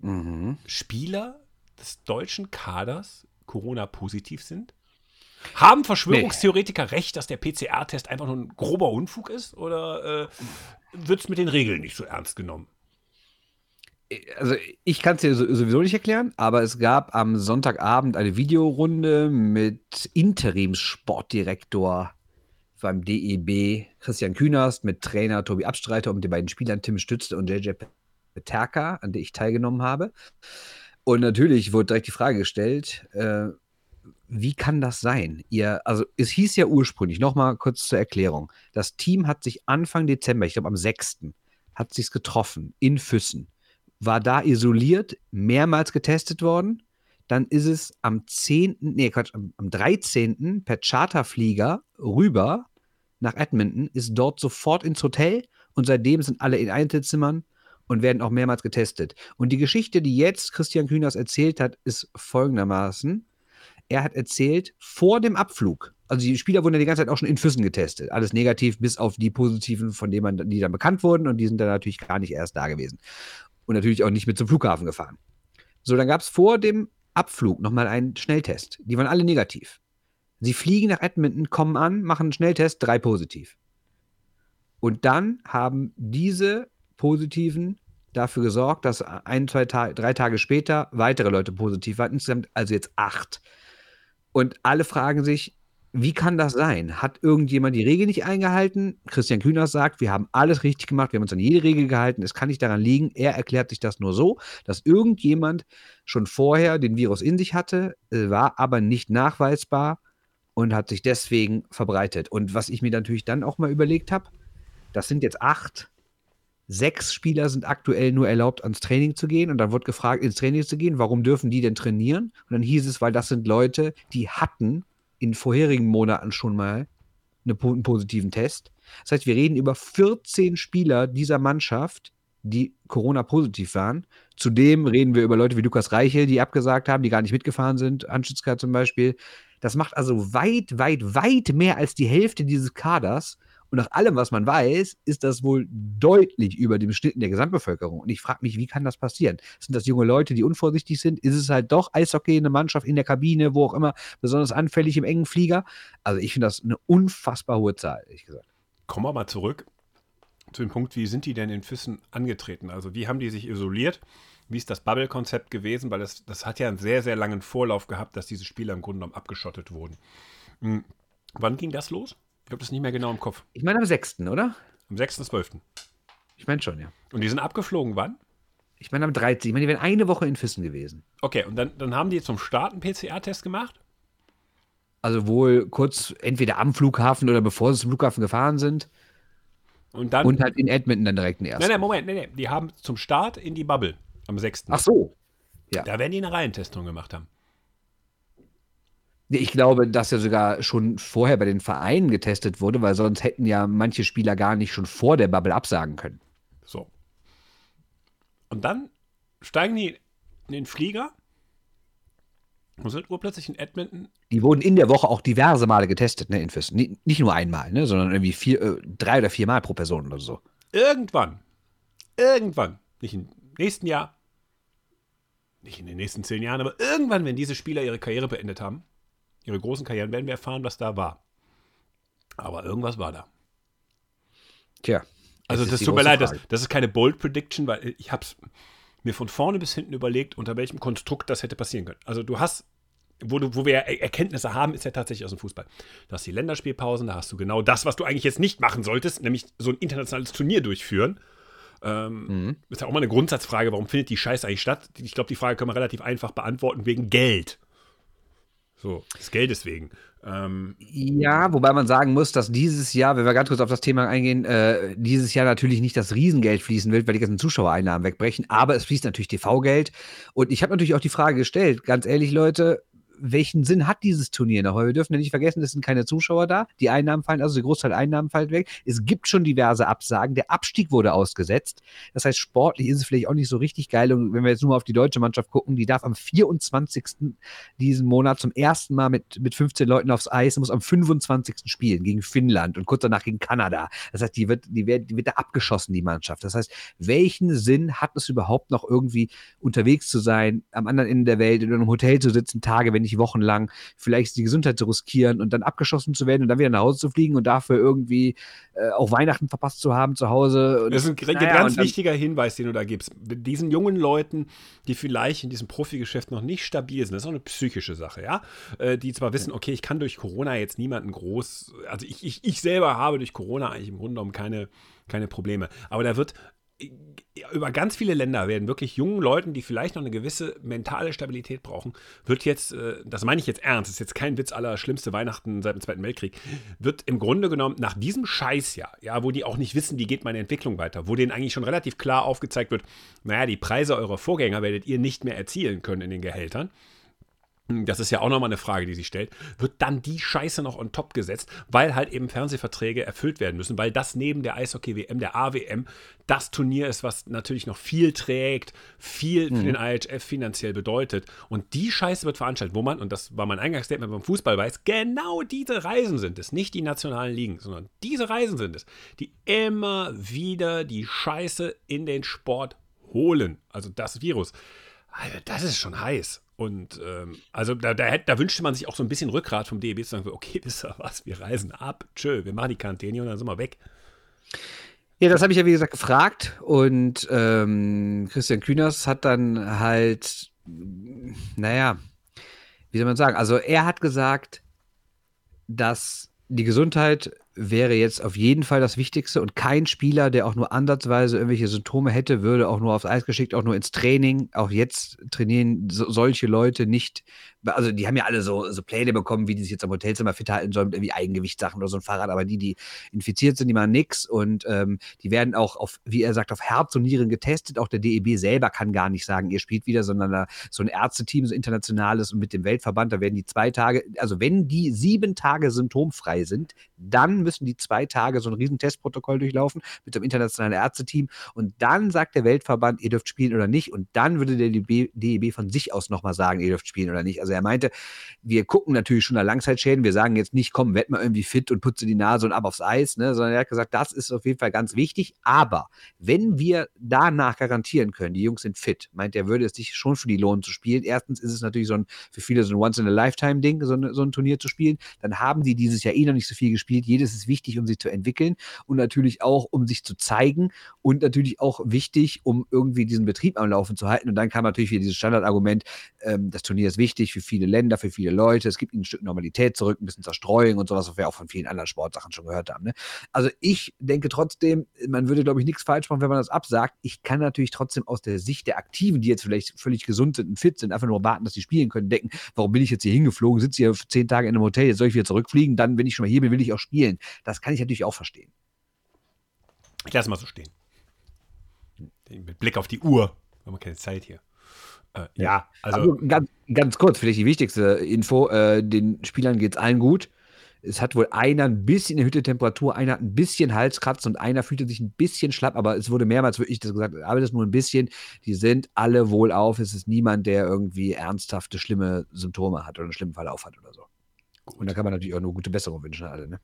Mhm. Spieler des deutschen Kaders Corona-positiv sind? Haben Verschwörungstheoretiker recht, dass der PCR-Test einfach nur ein grober Unfug ist? Oder äh, wird es mit den Regeln nicht so ernst genommen? Also ich kann es dir so- sowieso nicht erklären, aber es gab am Sonntagabend eine Videorunde mit Interimssportdirektor beim DEB Christian Künast, mit Trainer Tobi Abstreiter und den beiden Spielern Tim Stützle und JJ Peterka, an der ich teilgenommen habe. Und natürlich wurde direkt die Frage gestellt, äh, wie kann das sein? Ihr, also es hieß ja ursprünglich, nochmal kurz zur Erklärung, das Team hat sich Anfang Dezember, ich glaube am 6., hat sich getroffen in Füssen war da isoliert, mehrmals getestet worden. Dann ist es am 10., nee, Quatsch, am, am 13. per Charterflieger rüber nach Edmonton, ist dort sofort ins Hotel und seitdem sind alle in Einzelzimmern und werden auch mehrmals getestet. Und die Geschichte, die jetzt Christian Kühners erzählt hat, ist folgendermaßen. Er hat erzählt, vor dem Abflug, also die Spieler wurden ja die ganze Zeit auch schon in Füssen getestet. Alles negativ, bis auf die positiven, von denen man, die dann bekannt wurden und die sind dann natürlich gar nicht erst da gewesen und natürlich auch nicht mit zum Flughafen gefahren. So, dann gab es vor dem Abflug nochmal einen Schnelltest. Die waren alle negativ. Sie fliegen nach Edmonton, kommen an, machen einen Schnelltest, drei positiv. Und dann haben diese Positiven dafür gesorgt, dass ein, zwei drei Tage später weitere Leute positiv waren. Insgesamt also jetzt acht. Und alle fragen sich, wie kann das sein? Hat irgendjemand die Regel nicht eingehalten? Christian Kühners sagt, wir haben alles richtig gemacht, wir haben uns an jede Regel gehalten, es kann nicht daran liegen. Er erklärt sich das nur so, dass irgendjemand schon vorher den Virus in sich hatte, äh, war aber nicht nachweisbar und hat sich deswegen verbreitet. Und was ich mir natürlich dann auch mal überlegt habe, das sind jetzt acht, sechs Spieler sind aktuell nur erlaubt, ans Training zu gehen. Und dann wird gefragt, ins Training zu gehen, warum dürfen die denn trainieren? Und dann hieß es, weil das sind Leute, die hatten in vorherigen Monaten schon mal eine, einen positiven Test. Das heißt, wir reden über 14 Spieler dieser Mannschaft, die Corona-positiv waren. Zudem reden wir über Leute wie Lukas Reichel, die abgesagt haben, die gar nicht mitgefahren sind, Anschitzka zum Beispiel. Das macht also weit, weit, weit mehr als die Hälfte dieses Kaders. Und nach allem, was man weiß, ist das wohl deutlich über dem Schnitt in der Gesamtbevölkerung. Und ich frage mich, wie kann das passieren? Sind das junge Leute, die unvorsichtig sind? Ist es halt doch Eishockey, eine Mannschaft in der Kabine, wo auch immer, besonders anfällig im engen Flieger? Also ich finde das eine unfassbar hohe Zahl, ehrlich gesagt. Kommen wir mal zurück zu dem Punkt, wie sind die denn in Füssen angetreten? Also wie haben die sich isoliert? Wie ist das Bubble-Konzept gewesen? Weil das, das hat ja einen sehr, sehr langen Vorlauf gehabt, dass diese Spieler im Grunde genommen abgeschottet wurden. Hm. Wann ging das los? Ich habe das nicht mehr genau im Kopf. Ich meine am 6., oder? Am 6.12. Ich meine schon, ja. Und die sind abgeflogen wann? Ich meine am 13. Ich meine, die wären eine Woche in Füssen gewesen. Okay, und dann, dann haben die zum Start einen PCR-Test gemacht? Also wohl kurz entweder am Flughafen oder bevor sie zum Flughafen gefahren sind. Und dann. Und halt in Edmonton dann direkt den ersten. Nein, nein, Moment, nein, nein. Die haben zum Start in die Bubble am 6. Ach so. Ja. Da werden die eine Reihentestung gemacht haben. Ich glaube, dass er sogar schon vorher bei den Vereinen getestet wurde, weil sonst hätten ja manche Spieler gar nicht schon vor der Bubble absagen können. So. Und dann steigen die in den Flieger und sind urplötzlich in Edmonton. Die wurden in der Woche auch diverse Male getestet, ne, in Füssen. Nicht, nicht nur einmal, ne, sondern irgendwie vier, äh, drei oder vier Mal pro Person oder so. Irgendwann, irgendwann, nicht im nächsten Jahr, nicht in den nächsten zehn Jahren, aber irgendwann, wenn diese Spieler ihre Karriere beendet haben, ihre großen Karrieren, werden wir erfahren, was da war. Aber irgendwas war da. Tja. Also das tut mir leid, das, das, ist keine Bold Prediction, weil ich habe es mir von vorne bis hinten überlegt, unter welchem Konstrukt das hätte passieren können. Also du hast, wo, du, wo wir Erkenntnisse haben, ist ja tatsächlich aus dem Fußball. Du hast die Länderspielpausen, da hast du genau das, was du eigentlich jetzt nicht machen solltest, nämlich so ein internationales Turnier durchführen. Ähm, mhm. Ist ja auch mal eine Grundsatzfrage, warum findet die Scheiße eigentlich statt? Ich glaube, die Frage können wir relativ einfach beantworten, wegen Geld. So, des Geldes wegen. Ähm, ja, wobei man sagen muss, dass dieses Jahr, wenn wir ganz kurz auf das Thema eingehen, äh, dieses Jahr natürlich nicht das Riesengeld fließen wird, weil die ganzen Zuschauereinnahmen wegbrechen, aber es fließt natürlich TV-Geld. Und ich habe natürlich auch die Frage gestellt, ganz ehrlich, Leute, welchen Sinn hat dieses Turnier noch? Weil wir dürfen ja nicht vergessen, es sind keine Zuschauer da. Die Einnahmen fallen, also der Großteil Einnahmen fällt weg. Es gibt schon diverse Absagen. Der Abstieg wurde ausgesetzt. Das heißt, sportlich ist es vielleicht auch nicht so richtig geil. Und wenn wir jetzt nur mal auf die deutsche Mannschaft gucken, die darf am 24. diesen Monat zum ersten Mal mit, mit 15 Leuten aufs Eis und muss am 25. spielen gegen Finnland und kurz danach gegen Kanada. Das heißt, die wird, die wird, die wird da abgeschossen, die Mannschaft. Das heißt, welchen Sinn hat es überhaupt noch irgendwie unterwegs zu sein, am anderen Ende der Welt in einem Hotel zu sitzen, Tage, wenn nicht wochenlang, vielleicht die Gesundheit zu riskieren und dann abgeschossen zu werden und dann wieder nach Hause zu fliegen und dafür irgendwie äh, auch Weihnachten verpasst zu haben zu Hause. Und, das ist ein naja, ganz wichtiger Hinweis, den du da gibst. Diesen jungen Leuten, die vielleicht in diesem Profigeschäft noch nicht stabil sind, das ist auch eine psychische Sache, ja, äh, die zwar wissen, okay, ich kann durch Corona jetzt niemanden groß, also ich, ich, ich selber habe durch Corona eigentlich im Grunde genommen keine, keine Probleme, aber da wird über ganz viele Länder werden wirklich jungen Leuten, die vielleicht noch eine gewisse mentale Stabilität brauchen, wird jetzt, äh, das meine ich jetzt ernst, ist jetzt kein Witz aller schlimmste Weihnachten seit dem Zweiten Weltkrieg, wird im Grunde genommen nach diesem Scheißjahr, ja, wo die auch nicht wissen, wie geht meine Entwicklung weiter, wo denen eigentlich schon relativ klar aufgezeigt wird, naja, die Preise eurer Vorgänger werdet ihr nicht mehr erzielen können in den Gehältern das ist ja auch nochmal eine Frage, die sich stellt, wird dann die Scheiße noch on top gesetzt, weil halt eben Fernsehverträge erfüllt werden müssen, weil das neben der Eishockey-WM, der AWM, das Turnier ist, was natürlich noch viel trägt, viel für mhm. den IHF finanziell bedeutet. Und die Scheiße wird veranstaltet, wo man, und das war mein Eingangsstatement beim Fußball weiß, genau diese Reisen sind es, nicht die nationalen Ligen, sondern diese Reisen sind es, die immer wieder die Scheiße in den Sport holen. Also das Virus. Alter, das ist schon heiß. Und ähm, also da, da, da, wünschte man sich auch so ein bisschen Rückgrat vom DEB zu sagen, okay, wisst ihr was, wir reisen ab, tschö, wir machen die Quarantäne und dann sind wir weg. Ja, das habe ich ja wie gesagt gefragt und ähm, Christian Kühners hat dann halt, naja, wie soll man sagen, also er hat gesagt, dass die Gesundheit wäre jetzt auf jeden Fall das Wichtigste und kein Spieler, der auch nur ansatzweise irgendwelche Symptome hätte, würde auch nur aufs Eis geschickt, auch nur ins Training. Auch jetzt trainieren so, solche Leute nicht. Also die haben ja alle so, so Pläne bekommen, wie die sich jetzt am Hotelzimmer fit halten sollen, mit irgendwie Eigengewichtssachen oder so ein Fahrrad. Aber die, die infiziert sind, die machen nichts und ähm, die werden auch auf, wie er sagt, auf Herz und Nieren getestet. Auch der DEB selber kann gar nicht sagen, ihr spielt wieder, sondern da so ein Ärzteteam, so internationales und mit dem Weltverband, da werden die zwei Tage, also wenn die sieben Tage symptomfrei sind, dann müssen die zwei Tage so ein riesen Testprotokoll durchlaufen mit dem internationalen Ärzteteam und dann sagt der Weltverband, ihr dürft spielen oder nicht und dann würde der DEB von sich aus nochmal sagen, ihr dürft spielen oder nicht. Also er meinte, wir gucken natürlich schon nach Langzeitschäden, wir sagen jetzt nicht, komm, werd mal irgendwie fit und putze die Nase und ab aufs Eis, ne? sondern er hat gesagt, das ist auf jeden Fall ganz wichtig, aber wenn wir danach garantieren können, die Jungs sind fit, meint er, würde es sich schon für die lohnen zu spielen. Erstens ist es natürlich so ein, für viele so ein Once-in-a-Lifetime-Ding, so, so ein Turnier zu spielen. Dann haben die dieses Jahr eh noch nicht so viel gespielt. Jedes ist wichtig, um sich zu entwickeln und natürlich auch, um sich zu zeigen und natürlich auch wichtig, um irgendwie diesen Betrieb am Laufen zu halten. Und dann kam natürlich wieder dieses Standardargument, ähm, das Turnier ist wichtig für viele Länder, für viele Leute. Es gibt ihnen ein Stück Normalität zurück, ein bisschen Zerstreuung und sowas, was wir auch von vielen anderen Sportsachen schon gehört haben. Ne? Also ich denke trotzdem, man würde, glaube ich, nichts falsch machen, wenn man das absagt. Ich kann natürlich trotzdem aus der Sicht der Aktiven, die jetzt vielleicht völlig gesund sind und fit sind, einfach nur warten, dass sie spielen können, denken, warum bin ich jetzt hier hingeflogen, sitze hier zehn Tage in einem Hotel, jetzt soll ich wieder zurückfliegen, dann, wenn ich schon mal hier bin, will ich auch spielen. Das kann ich natürlich auch verstehen. Ich lasse mal so stehen. Mit Blick auf die Uhr. Wir haben keine Zeit hier. Äh, ja, also. also ganz, ganz, kurz, vielleicht die wichtigste Info: äh, Den Spielern geht es allen gut. Es hat wohl einer ein bisschen erhöhte Temperatur, einer hat ein bisschen Halskratzen und einer fühlte sich ein bisschen schlapp, aber es wurde mehrmals wirklich das gesagt, aber das nur ein bisschen. Die sind alle wohl auf. Es ist niemand, der irgendwie ernsthafte, schlimme Symptome hat oder einen schlimmen Verlauf hat oder so. Gut. Und da kann man natürlich auch nur gute Besserung wünschen, alle, ne?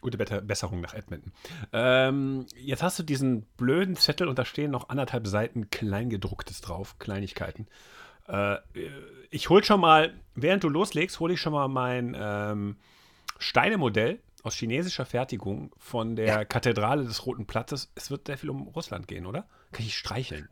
Gute Besserung nach Edmonton. Ähm, jetzt hast du diesen blöden Zettel und da stehen noch anderthalb Seiten Kleingedrucktes drauf, Kleinigkeiten. Äh, ich hol schon mal, während du loslegst, hole ich schon mal mein ähm, Steinemodell aus chinesischer Fertigung von der ja. Kathedrale des Roten Platzes. Es wird sehr viel um Russland gehen, oder? Kann ich streicheln?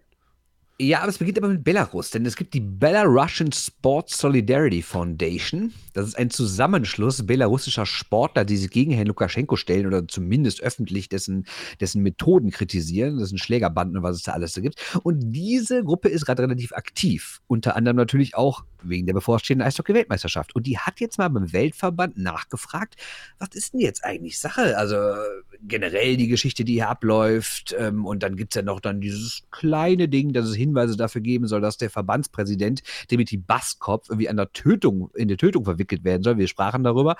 Ja, aber es beginnt aber mit Belarus, denn es gibt die Belarusian Sports Solidarity Foundation. Das ist ein Zusammenschluss belarussischer Sportler, die sich gegen Herrn Lukaschenko stellen oder zumindest öffentlich dessen, dessen Methoden kritisieren. Das sind Schlägerbanden und was es da alles so gibt. Und diese Gruppe ist gerade relativ aktiv. Unter anderem natürlich auch wegen der bevorstehenden Eishockey-Weltmeisterschaft. Und die hat jetzt mal beim Weltverband nachgefragt, was ist denn jetzt eigentlich Sache? Also generell die Geschichte, die hier abläuft. Ähm, und dann gibt es ja noch dann dieses kleine Ding, dass es Hinweise dafür geben soll, dass der Verbandspräsident Dimitri Baskop irgendwie an der Tötung, in der Tötung verwickelt werden soll. Wir sprachen darüber.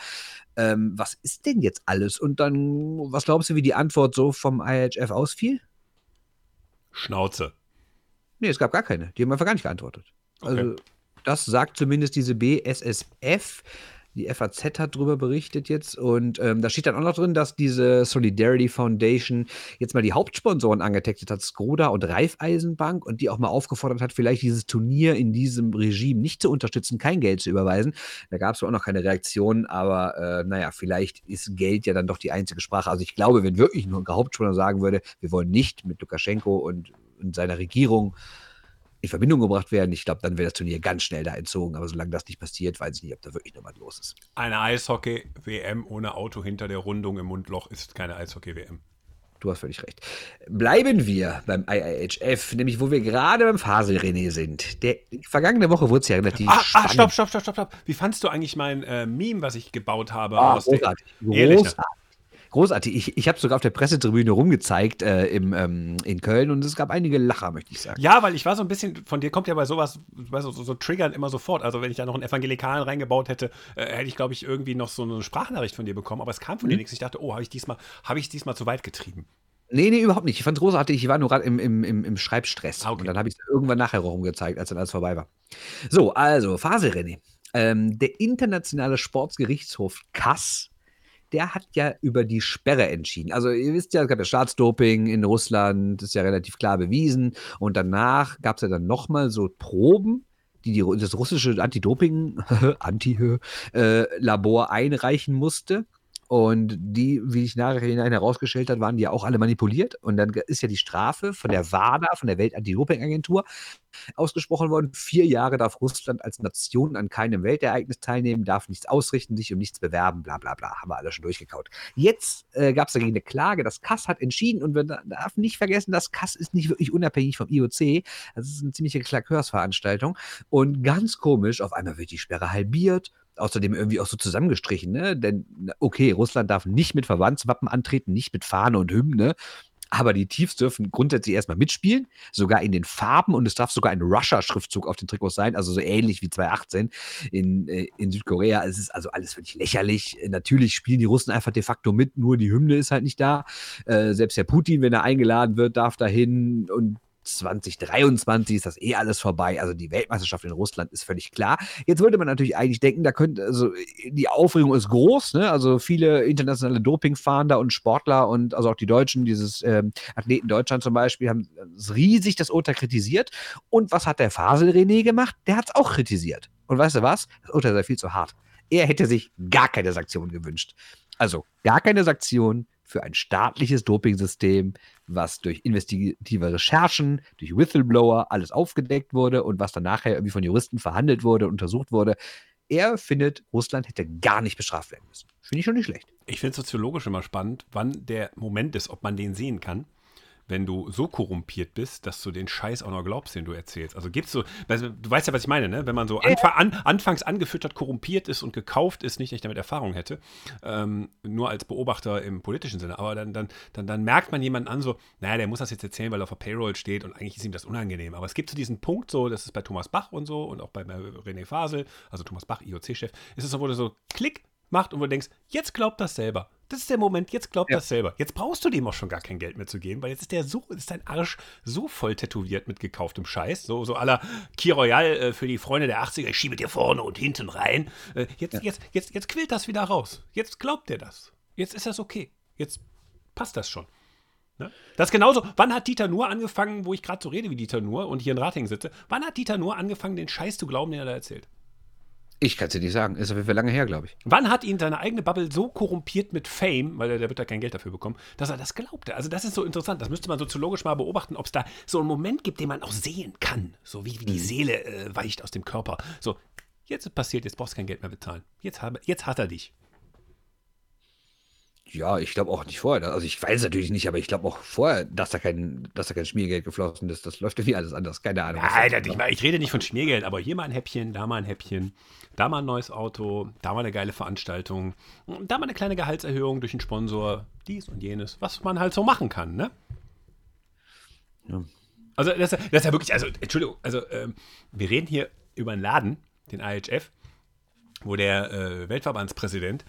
Ähm, was ist denn jetzt alles? Und dann, was glaubst du, wie die Antwort so vom IHF ausfiel? Schnauze. Nee, es gab gar keine. Die haben einfach gar nicht geantwortet. Okay. Also, das sagt zumindest diese BSSF. Die FAZ hat darüber berichtet jetzt und ähm, da steht dann auch noch drin, dass diese Solidarity Foundation jetzt mal die Hauptsponsoren angetextet hat, Skoda und Raiffeisenbank und die auch mal aufgefordert hat, vielleicht dieses Turnier in diesem Regime nicht zu unterstützen, kein Geld zu überweisen. Da gab es auch noch keine Reaktion, aber äh, naja, vielleicht ist Geld ja dann doch die einzige Sprache. Also ich glaube, wenn wirklich nur ein Hauptsponsor sagen würde, wir wollen nicht mit Lukaschenko und, und seiner Regierung in Verbindung gebracht werden. Ich glaube, dann wäre das Turnier ganz schnell da entzogen. Aber solange das nicht passiert, weiß ich nicht, ob da wirklich noch was los ist. Eine Eishockey-WM ohne Auto hinter der Rundung im Mundloch ist keine Eishockey-WM. Du hast völlig recht. Bleiben wir beim IIHF, nämlich wo wir gerade beim Fasel-René sind. Der vergangene Woche wurde es ja relativ ah, ah, stopp, stopp, stopp, stopp, stopp. Wie fandst du eigentlich mein äh, Meme, was ich gebaut habe? Ah, großartig. Großartig. Großartig. Ich, ich habe sogar auf der Pressetribüne rumgezeigt äh, im, ähm, in Köln und es gab einige Lacher, möchte ich sagen. Ja, weil ich war so ein bisschen, von dir kommt ja bei sowas, weißt du, so, so triggern immer sofort. Also wenn ich da noch einen Evangelikalen reingebaut hätte, äh, hätte ich, glaube ich, irgendwie noch so eine Sprachnachricht von dir bekommen. Aber es kam von mhm. dir nichts. Ich dachte, oh, habe ich diesmal, habe ich diesmal zu weit getrieben. Nee, nee, überhaupt nicht. Ich fand es großartig. Ich war nur gerade im, im, im, im, Schreibstress. Ah, okay. Und dann habe ich es irgendwann nachher rumgezeigt, als dann alles vorbei war. So, also, Phase, René. Ähm, der internationale Sportsgerichtshof Kass der hat ja über die Sperre entschieden. Also ihr wisst ja, es gab ja Staatsdoping in Russland, ist ja relativ klar bewiesen. Und danach gab es ja dann nochmal so Proben, die, die das russische Anti-Doping, Anti-Labor äh, einreichen musste. Und die, wie sich nachher hinein herausgestellt hat, waren die ja auch alle manipuliert. Und dann ist ja die Strafe von der WADA, von der Welt-Anti-Doping-Agentur, ausgesprochen worden. Vier Jahre darf Russland als Nation an keinem Weltereignis teilnehmen, darf nichts ausrichten, sich um nichts bewerben, bla bla bla. Haben wir alle schon durchgekaut. Jetzt äh, gab es dagegen eine Klage. Das Kass hat entschieden und man darf nicht vergessen, das Kass ist nicht wirklich unabhängig vom IOC. Das ist eine ziemliche Klakeursveranstaltung. Und ganz komisch, auf einmal wird die Sperre halbiert außerdem irgendwie auch so zusammengestrichen, ne? Denn, okay, Russland darf nicht mit Verbandswappen antreten, nicht mit Fahne und Hymne. Aber die Tiefs dürfen grundsätzlich erstmal mitspielen, sogar in den Farben und es darf sogar ein Russia-Schriftzug auf den Trikots sein, also so ähnlich wie 2018 in, äh, in Südkorea. Es ist also alles völlig lächerlich. Natürlich spielen die Russen einfach de facto mit, nur die Hymne ist halt nicht da. Äh, selbst der Putin, wenn er eingeladen wird, darf dahin und 2023 ist das eh alles vorbei. Also die Weltmeisterschaft in Russland ist völlig klar. Jetzt würde man natürlich eigentlich denken, da könnte, also die Aufregung ist groß, ne? Also viele internationale Dopingfahnder und Sportler und also auch die Deutschen, dieses ähm, Athleten Deutschland zum Beispiel, haben riesig das Urteil kritisiert. Und was hat der Fasel René gemacht? Der hat es auch kritisiert. Und weißt du was? Das Urteil sei viel zu hart. Er hätte sich gar keine Sanktionen gewünscht. Also gar keine Sanktionen für ein staatliches Dopingsystem, was durch investigative Recherchen, durch Whistleblower alles aufgedeckt wurde und was dann nachher irgendwie von Juristen verhandelt wurde, untersucht wurde. Er findet, Russland hätte gar nicht bestraft werden müssen. Finde ich schon nicht schlecht. Ich finde es soziologisch immer spannend, wann der Moment ist, ob man den sehen kann wenn du so korrumpiert bist, dass du den Scheiß auch noch glaubst, den du erzählst. Also gibst du, also, du weißt ja, was ich meine, ne? Wenn man so anf an, anfangs angefüttert, korrumpiert ist und gekauft ist, nicht, dass ich damit Erfahrung hätte, ähm, nur als Beobachter im politischen Sinne, aber dann, dann, dann, dann merkt man jemanden an, so, naja, der muss das jetzt erzählen, weil er auf der Payroll steht und eigentlich ist ihm das unangenehm. Aber es gibt so diesen Punkt, so, das ist bei Thomas Bach und so und auch bei, bei René Fasel, also Thomas Bach, IOC-Chef, ist es so, wo du so Klick macht und wo du denkst, jetzt glaubt das selber. Das ist der Moment, jetzt glaubt ja. das selber. Jetzt brauchst du dem auch schon gar kein Geld mehr zu geben, weil jetzt ist der so, ist dein Arsch so voll tätowiert mit gekauftem Scheiß. So, so aller Key Royal äh, für die Freunde der 80er, ich schiebe dir vorne und hinten rein. Äh, jetzt, ja. jetzt, jetzt, jetzt quillt das wieder raus. Jetzt glaubt er das. Jetzt ist das okay. Jetzt passt das schon. Ne? Das ist genauso. Wann hat Dieter Nuhr angefangen, wo ich gerade so rede wie Dieter Nuhr und hier in Rating sitze, wann hat Dieter Nuhr angefangen, den Scheiß zu glauben, den er da erzählt? Ich kann es dir nicht sagen. Ist auf jeden Fall lange her, glaube ich. Wann hat ihn seine eigene Bubble so korrumpiert mit Fame, weil der, der wird da kein Geld dafür bekommen, dass er das glaubte? Also, das ist so interessant. Das müsste man soziologisch mal beobachten, ob es da so einen Moment gibt, den man auch sehen kann. So wie, wie die mhm. Seele äh, weicht aus dem Körper. So, jetzt ist passiert, jetzt brauchst du kein Geld mehr bezahlen. Jetzt, habe, jetzt hat er dich. Ja, ich glaube auch nicht vorher. Also ich weiß es natürlich nicht, aber ich glaube auch vorher, dass da kein, dass da kein Schmiergeld geflossen ist. Das läuft ja wie alles anders. Keine Ahnung. Alter, ich, ich rede nicht von Schmiergeld, aber hier mal ein Häppchen, da mal ein Häppchen, da mal ein neues Auto, da mal eine geile Veranstaltung, da mal eine kleine Gehaltserhöhung durch einen Sponsor, dies und jenes, was man halt so machen kann, ne? Ja. Also das, das ist ja wirklich, also Entschuldigung, also ähm, wir reden hier über einen Laden, den IHF, wo der äh, Weltverbandspräsident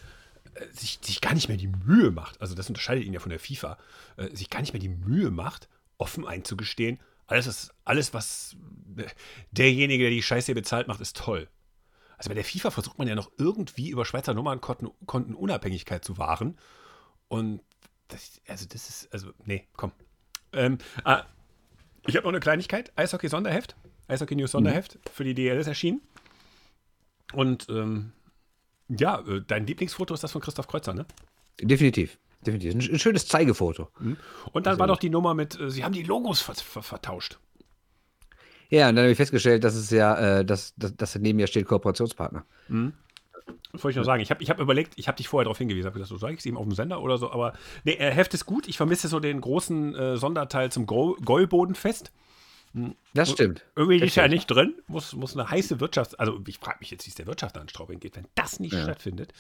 sich, sich gar nicht mehr die Mühe macht, also das unterscheidet ihn ja von der FIFA, äh, sich gar nicht mehr die Mühe macht, offen einzugestehen, alles, ist, alles, was derjenige, der die Scheiße hier bezahlt, macht, ist toll. Also bei der FIFA versucht man ja noch irgendwie über Schweizer Nummernkonten Unabhängigkeit zu wahren. Und das, also das ist, also, nee, komm. Ähm, ah, ich habe noch eine Kleinigkeit. Eishockey-Sonderheft. Eishockey-News-Sonderheft mhm. für die DL ist erschienen. Und ähm, ja, äh, dein Lieblingsfoto ist das von Christoph Kreuzer, ne? Definitiv. Definitiv. Ein schönes Zeigefoto. Mhm. Und dann also, war doch die Nummer mit, äh, sie haben die Logos ver ver vertauscht. Ja, und dann habe ich festgestellt, dass es ja, äh, dass, dass, dass neben mir steht Kooperationspartner. Mhm. Das wollte ich nur sagen. Ich habe ich hab überlegt, ich habe dich vorher darauf hingewiesen, habe gesagt, so sage ich es ihm auf dem Sender oder so, aber nee, Heft ist gut. Ich vermisse so den großen äh, Sonderteil zum Goalbodenfest. Das stimmt. Irgendwie das ist ja nicht drin. Muss, muss eine heiße Wirtschaft. Also, ich frage mich jetzt, wie es der Wirtschaft an Straubing geht, wenn das nicht ja. stattfindet.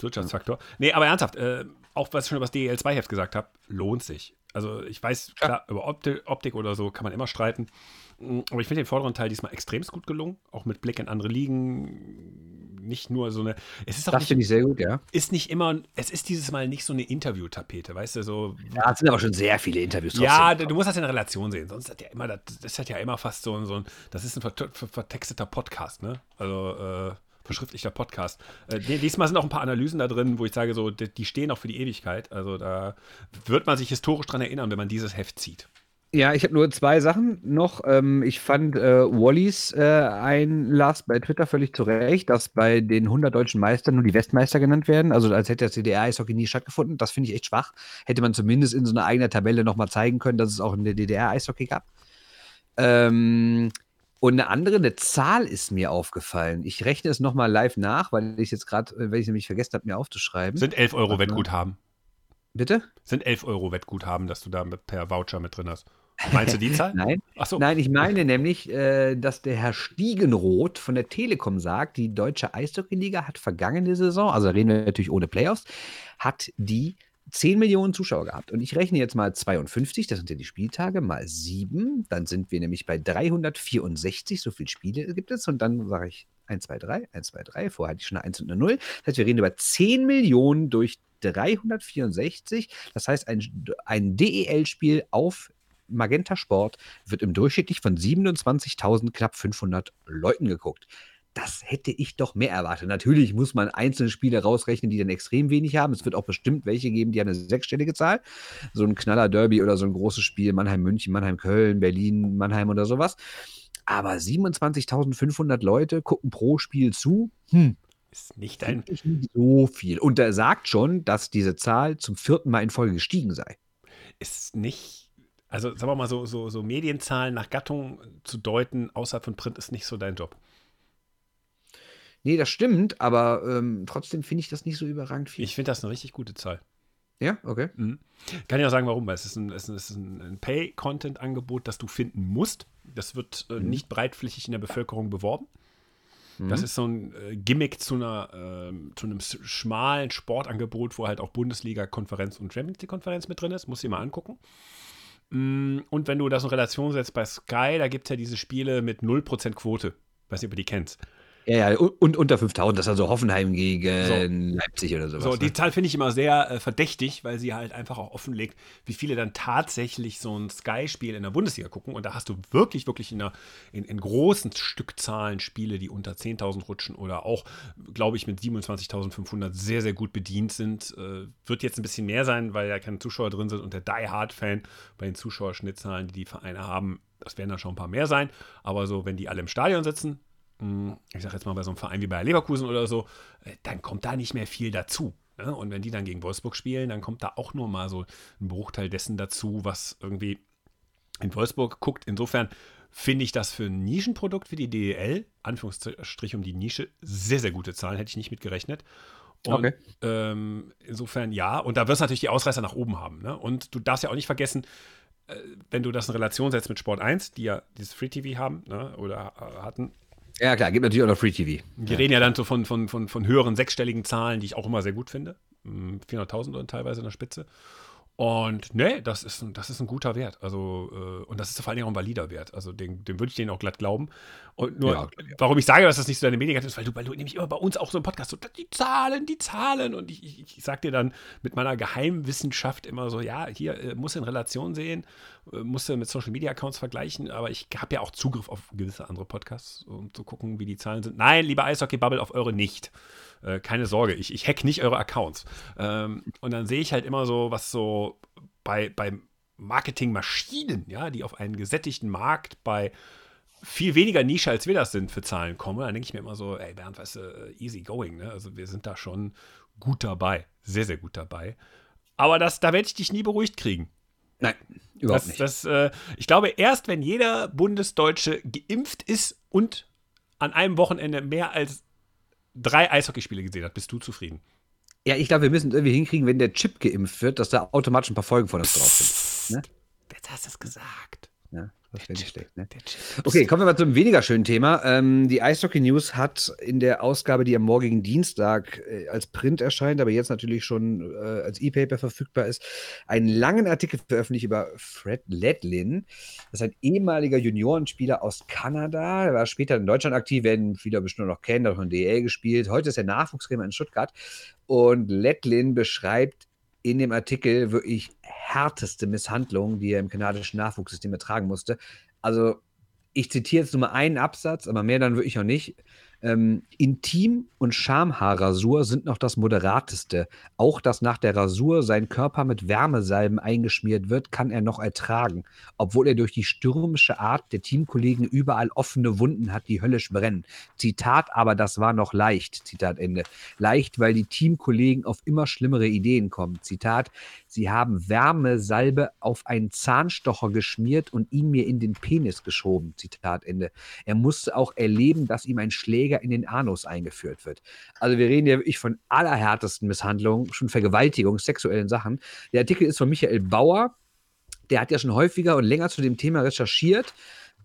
Wirtschaftsfaktor. Nee, aber ernsthaft, äh, auch was ich schon über das DEL2-Heft gesagt habe, lohnt sich. Also, ich weiß, klar, über Optik, Optik oder so kann man immer streiten. Mm, aber ich finde den vorderen Teil diesmal extremst gut gelungen. Auch mit Blick in andere Ligen. Nicht nur so eine. Es ist auch das finde ich sehr gut, ja. Ist nicht immer. Es ist dieses Mal nicht so eine Interviewtapete, weißt du, so. Ja, es sind aber schon sehr viele Interviews trotzdem. Ja, du musst das in Relation sehen. Sonst hat ja immer, das, das hat ja immer fast so, so ein. Das ist ein vertexteter Podcast, ne? Also, äh, verschriftlichter Podcast. Äh, diesmal sind auch ein paar Analysen da drin, wo ich sage, so, die, stehen auch für die Ewigkeit. Also da wird man sich historisch dran erinnern, wenn man dieses Heft zieht. Ja, ich habe nur zwei Sachen noch. Ähm, ich fand äh, Wallys äh, Einlass bei Twitter völlig zu Recht, dass bei den 100 deutschen Meistern nur die Westmeister genannt werden. Also als hätte das DDR-Eishockey nie stattgefunden. Das finde ich echt schwach. Hätte man zumindest in so einer eigenen Tabelle nochmal zeigen können, dass es auch in der DDR Eishockey gab. Ähm, und eine andere, eine Zahl ist mir aufgefallen. Ich rechne es nochmal live nach, weil ich jetzt gerade, äh, weil ich nämlich vergessen habe, mir aufzuschreiben. Sind 11 Euro. Wettguthaben. Bitte? Sind 11 Euro Wettguthaben, dass du da mit, per Voucher mit drin hast. Meinst du die Zahl? Nein. Ach so. Nein, ich meine nämlich, äh, dass der Herr Stiegenroth von der Telekom sagt, die deutsche Eishockeyliga hat vergangene Saison, also reden wir natürlich ohne Playoffs, hat die 10 Millionen Zuschauer gehabt. Und ich rechne jetzt mal 52, das sind ja die Spieltage, mal 7. Dann sind wir nämlich bei 364, so viele Spiele gibt es. Und dann sage ich 1, 2, 3, 1, 2, 3. Vorher hatte ich schon eine 1 und eine 0. Das heißt, wir reden über 10 Millionen durch 364. Das heißt, ein, ein DEL-Spiel auf Magenta Sport wird im durchschnittlich von 27.000 knapp 500 Leuten geguckt. Das hätte ich doch mehr erwartet. Natürlich muss man einzelne Spiele rausrechnen, die dann extrem wenig haben. Es wird auch bestimmt welche geben, die haben eine sechsstellige Zahl. So ein Knaller-Derby oder so ein großes Spiel, Mannheim-München, Mannheim-Köln, Berlin, Mannheim oder sowas. Aber 27.500 Leute gucken pro Spiel zu. Hm, Ist nicht ein, so viel. Und er sagt schon, dass diese Zahl zum vierten Mal in Folge gestiegen sei. ist nicht, also sagen wir mal so, so, so Medienzahlen nach Gattung zu deuten, außerhalb von Print, ist nicht so dein Job. Nee, das stimmt, aber ähm, trotzdem finde ich das nicht so überragend viel. Ich finde das eine richtig gute Zahl. ja, okay. Mhm. Kann ich auch sagen, warum, weil es ist ein, es ist ein, ein Pay-Content-Angebot, das du finden musst. Das wird äh, Mhm. nicht breitflächig in der Bevölkerung beworben. Mhm. Das ist so ein äh, Gimmick zu, einer, ähm, zu einem schmalen Sportangebot, wo halt auch Bundesliga-Konferenz und Champions League-Konferenz mit drin ist. Muss dir mal angucken. Mm, Und wenn du das in Relation setzt bei Sky, da gibt es ja diese Spiele mit 0% Quote. Weiß nicht, ob du die kennst. Ja, ja, und, unter 5000, das ist also Hoffenheim gegen Leipzig oder sowas. So, die ne? Zahl finde ich immer sehr äh, verdächtig, weil sie halt einfach auch offenlegt, wie viele dann tatsächlich so ein Sky-Spiel in der Bundesliga gucken. Und da hast du wirklich, wirklich in, einer, in, in großen Stückzahlen Spiele, die unter 10.000 rutschen oder auch, glaube ich, mit 27.500 sehr, sehr gut bedient sind. Äh, wird jetzt ein bisschen mehr sein, weil ja keine Zuschauer drin sind und der Die Hard-Fan bei den Zuschauerschnittzahlen, die die Vereine haben, das werden dann schon ein paar mehr sein. Aber so, wenn die alle im Stadion sitzen, ich sag jetzt mal bei so einem Verein wie bei Leverkusen oder so, äh, dann kommt da nicht mehr viel dazu. Ne? Und wenn die dann gegen Wolfsburg spielen, dann kommt da auch nur mal so ein Bruchteil dessen dazu, was irgendwie in Wolfsburg guckt. Insofern finde ich das für ein Nischenprodukt wie die DEL, Anführungsstrich um die Nische, sehr, sehr gute Zahlen, hätte ich nicht mitgerechnet. Und Okay. ähm, insofern ja, und da wirst du natürlich die Ausreißer nach oben haben. Ne? Und du darfst ja auch nicht vergessen, äh, wenn du das in Relation setzt mit Sport 1, die ja dieses Free TV haben ne? oder äh, hatten, Ja, klar, gibt natürlich auch noch Free TV. die reden ja dann so von, von, von, von höheren sechsstelligen Zahlen, die ich auch immer sehr gut finde. Mm, 400.000 und teilweise in der Spitze. Und nee, das ist, ein- das ist ein guter Wert. Also, äh, und das ist vor allen Dingen auch ein valider Wert. Also, den, den würde ich denen auch glatt glauben. Und nur, Ja, klar, ja. warum ich sage, dass das nicht so deine Medienkeit ist, weil du, weil du nämlich immer bei uns auch so im Podcast so, die Zahlen, die Zahlen. Und ich, ich, ich sag dir dann mit meiner Geheimwissenschaft immer so, ja, hier äh, muss in Relation sehen, äh, musst du mit Social Media Accounts vergleichen, aber ich habe ja auch Zugriff auf gewisse andere Podcasts, um zu gucken, wie die Zahlen sind. Nein, lieber Eishockey-Bubble, auf eure nicht. Äh, keine Sorge, ich, ich hack nicht eure Accounts. Ähm, und dann sehe ich halt immer so, was so bei, bei Marketingmaschinen, ja, die auf einen gesättigten Markt bei viel weniger Nische, als wir das sind, für Zahlen kommen. Dann denke ich mir immer so, ey Bernd, weißt du, easy going, ne? Also wir sind da schon gut dabei. Sehr, sehr gut dabei. Aber das, da werde ich dich nie beruhigt kriegen. Nein, überhaupt Das, nicht. das, äh, ich glaube, erst wenn jeder Bundesdeutsche geimpft ist und an einem Wochenende mehr als drei Eishockeyspiele gesehen hat, bist du zufrieden. ja, ich glaube, wir müssen es irgendwie hinkriegen, wenn der Chip geimpft wird, dass da automatisch ein paar Folgen von uns drauf sind. Ne? Jetzt hast du es gesagt. Ja, das wäre nicht schlecht. Ne? Okay, kommen wir mal zum weniger schönen Thema. Ähm, die Eishockey News hat in der Ausgabe, die am morgigen Dienstag äh, als Print erscheint, aber jetzt natürlich schon äh, als E-Paper verfügbar ist, einen langen Artikel veröffentlicht über Fred Ledlin. Das ist ein ehemaliger Juniorenspieler aus Kanada. Er war später in Deutschland aktiv, werden viele bestimmt noch kennen, hat auch in DL gespielt. Heute ist er Nachwuchstrainer in Stuttgart. Und Ledlin beschreibt in dem Artikel wirklich härteste Misshandlungen, die er im kanadischen Nachwuchssystem ertragen musste. Also, ich zitiere jetzt nur mal einen Absatz, aber mehr dann wirklich auch nicht. Ähm, Intim- und Schamhaarrasur sind noch das moderateste. Auch dass nach der Rasur sein Körper mit Wärmesalben eingeschmiert wird, kann er noch ertragen, obwohl er durch die stürmische Art der Teamkollegen überall offene Wunden hat, die höllisch brennen. Zitat, aber das war noch leicht. Zitat Ende. Leicht, weil die Teamkollegen auf immer schlimmere Ideen kommen. Zitat, sie haben Wärmesalbe auf einen Zahnstocher geschmiert und ihn mir in den Penis geschoben. Zitat Ende. Er musste auch erleben, dass ihm ein Schläger in den Anus eingeführt wird. Also wir reden ja wirklich von allerhärtesten Misshandlungen, schon Vergewaltigung, sexuellen Sachen. Der Artikel ist von Michael Bauer. Der hat ja schon häufiger und länger zu dem Thema recherchiert.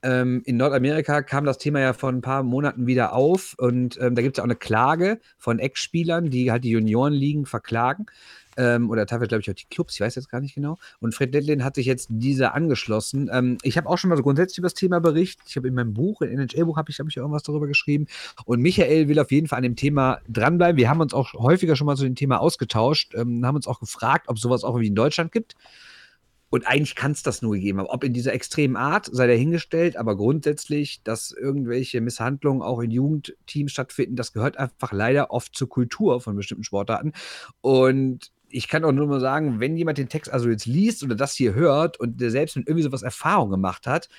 Ähm, in Nordamerika kam das Thema ja vor ein paar Monaten wieder auf und ähm, da gibt es ja auch eine Klage von Ex-Spielern, die halt die Juniorenligen verklagen ähm, oder teilweise, glaube ich, auch die Clubs, ich weiß jetzt gar nicht genau. Und Fred Detlin hat sich jetzt dieser angeschlossen. Ähm, ich habe auch schon mal so grundsätzlich über das Thema berichtet. Ich habe in meinem Buch, in NHL-Buch, habe ich, glaube ich, irgendwas darüber geschrieben. Und Michael will auf jeden Fall an dem Thema dranbleiben. Wir haben uns auch häufiger schon mal zu dem Thema ausgetauscht, ähm, haben uns auch gefragt, ob sowas auch wie in Deutschland gibt. Und eigentlich kann es das nur haben. Ob in dieser extremen Art, sei dahingestellt, aber grundsätzlich, dass irgendwelche Misshandlungen auch in Jugendteams stattfinden, das gehört einfach leider oft zur Kultur von bestimmten Sportarten. Und ich kann auch nur mal sagen, wenn jemand den Text also jetzt liest oder das hier hört und der selbst mit irgendwie sowas Erfahrung gemacht hat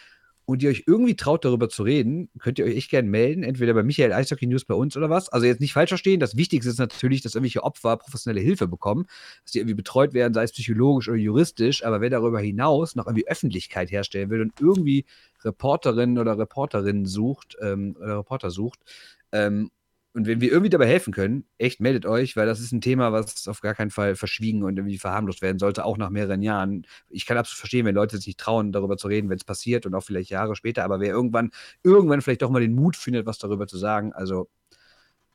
und ihr euch irgendwie traut, darüber zu reden, könnt ihr euch echt gerne melden, entweder bei Michael Eishockey News bei uns oder was. Also jetzt nicht falsch verstehen, das Wichtigste ist natürlich, dass irgendwelche Opfer professionelle Hilfe bekommen, dass die irgendwie betreut werden, sei es psychologisch oder juristisch, aber wer darüber hinaus noch irgendwie Öffentlichkeit herstellen will und irgendwie Reporterinnen oder Reporterinnen sucht, ähm, oder Reporter sucht, ähm, und wenn wir irgendwie dabei helfen können, echt meldet euch, weil das ist ein Thema, was auf gar keinen Fall verschwiegen und irgendwie verharmlost werden sollte, auch nach mehreren Jahren. Ich kann absolut verstehen, wenn Leute sich nicht trauen, darüber zu reden, wenn es passiert und auch vielleicht Jahre später, aber wer irgendwann, irgendwann vielleicht doch mal den Mut findet, was darüber zu sagen, also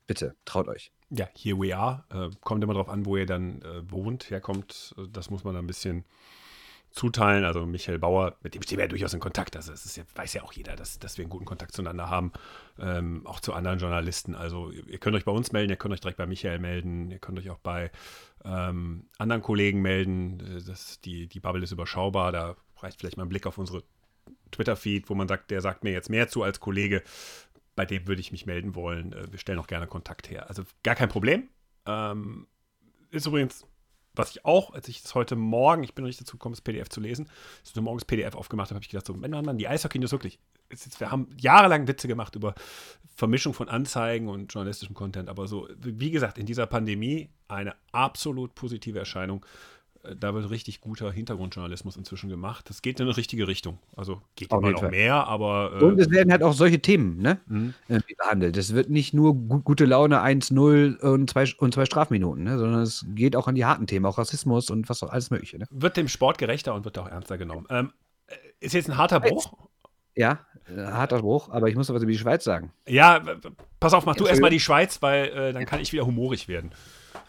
bitte, traut euch. Ja, here we are. Äh, kommt immer darauf an, wo ihr dann äh, wohnt, herkommt. Das muss man ein bisschen zuteilen. Also Michael Bauer, mit dem stehen wir ja durchaus in Kontakt. Also es ja, weiß ja auch jeder, dass, dass wir einen guten Kontakt zueinander haben. Ähm, auch zu anderen Journalisten. Also ihr könnt euch bei uns melden, ihr könnt euch direkt bei Michael melden, ihr könnt euch auch bei ähm, anderen Kollegen melden. Das, die, die Bubble ist überschaubar. Da reicht vielleicht mal ein Blick auf unsere Twitter-Feed, wo man sagt, der sagt mir jetzt mehr zu als Kollege. Bei dem würde ich mich melden wollen. Äh, wir stellen auch gerne Kontakt her. Also gar kein Problem. Ähm, ist übrigens was ich auch, als ich das heute Morgen, ich bin noch nicht dazu gekommen, das PDF zu lesen, als ich heute morgens PDF aufgemacht habe, habe ich gedacht, so, Mann, Mann, Mann, die Eishockey-News wirklich, jetzt, wir haben jahrelang Witze gemacht über Vermischung von Anzeigen und journalistischem Content, aber so, wie gesagt, in dieser Pandemie eine absolut positive Erscheinung da wird richtig guter Hintergrundjournalismus inzwischen gemacht. Das geht in eine richtige Richtung. Also geht immer noch mehr, aber. Äh und es werden halt auch solche Themen ne, mhm. Äh, behandelt. Es wird nicht nur gu gute Laune 1-0 und zwei, und zwei Strafminuten, ne, sondern es geht auch an die harten Themen, auch Rassismus und was auch alles Mögliche. Ne? Wird dem Sport gerechter und wird auch ernster genommen. Ähm, äh, ist jetzt ein harter Bruch. Ja, harter Bruch, aber ich muss was über die Schweiz sagen. Ja, pass auf, mach du erstmal die Schweiz, weil äh, dann kann ich wieder humorig werden.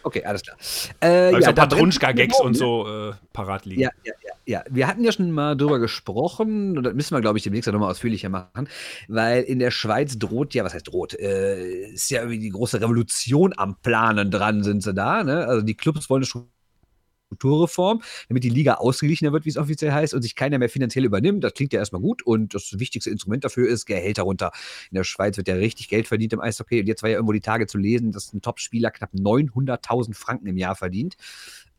Okay, alles klar. Äh, Weil ja, so Patrunschka-Gags und so äh, parat liegen. Ja, ja, ja, ja. Wir hatten ja schon mal drüber gesprochen, und das müssen wir, glaube ich, demnächst nochmal ausführlicher machen, weil in der Schweiz droht ja, was heißt droht, äh, ist ja irgendwie die große Revolution am Planen dran, sind sie da. Ne? Also die Clubs wollen schon Strukturreform, damit die Liga ausgeglichener wird, wie es offiziell heißt, und sich keiner mehr finanziell übernimmt. Das klingt ja erstmal gut und das wichtigste Instrument dafür ist Gehälter runter. In der Schweiz wird ja richtig Geld verdient im Eishockey und jetzt war ja irgendwo die Tage zu lesen, dass ein Topspieler knapp 900.000 Franken im Jahr verdient.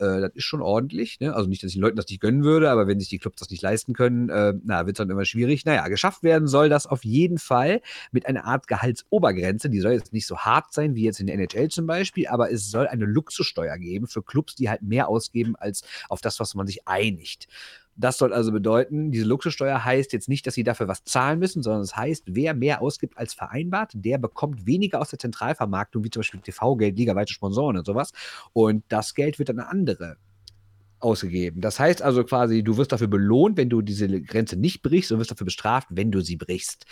Äh, das ist schon ordentlich. Ne? Also nicht, dass ich den Leuten das nicht gönnen würde, aber wenn sich die Clubs das nicht leisten können, äh, na, wird es dann immer schwierig. Naja, geschafft werden soll das auf jeden Fall mit einer Art Gehaltsobergrenze. Die soll jetzt nicht so hart sein wie jetzt in der NHL zum Beispiel, aber es soll eine Luxussteuer geben für Clubs, die halt mehr ausgeben als auf das, was man sich einigt. Das soll also bedeuten, diese Luxussteuer heißt jetzt nicht, dass sie dafür was zahlen müssen, sondern es das heißt, wer mehr ausgibt als vereinbart, der bekommt weniger aus der Zentralvermarktung, wie zum Beispiel TV-Geld, ligaweite Sponsoren und sowas. Und das Geld wird dann an andere ausgegeben. Das heißt also quasi, du wirst dafür belohnt, wenn du diese Grenze nicht brichst und wirst dafür bestraft, wenn du sie brichst.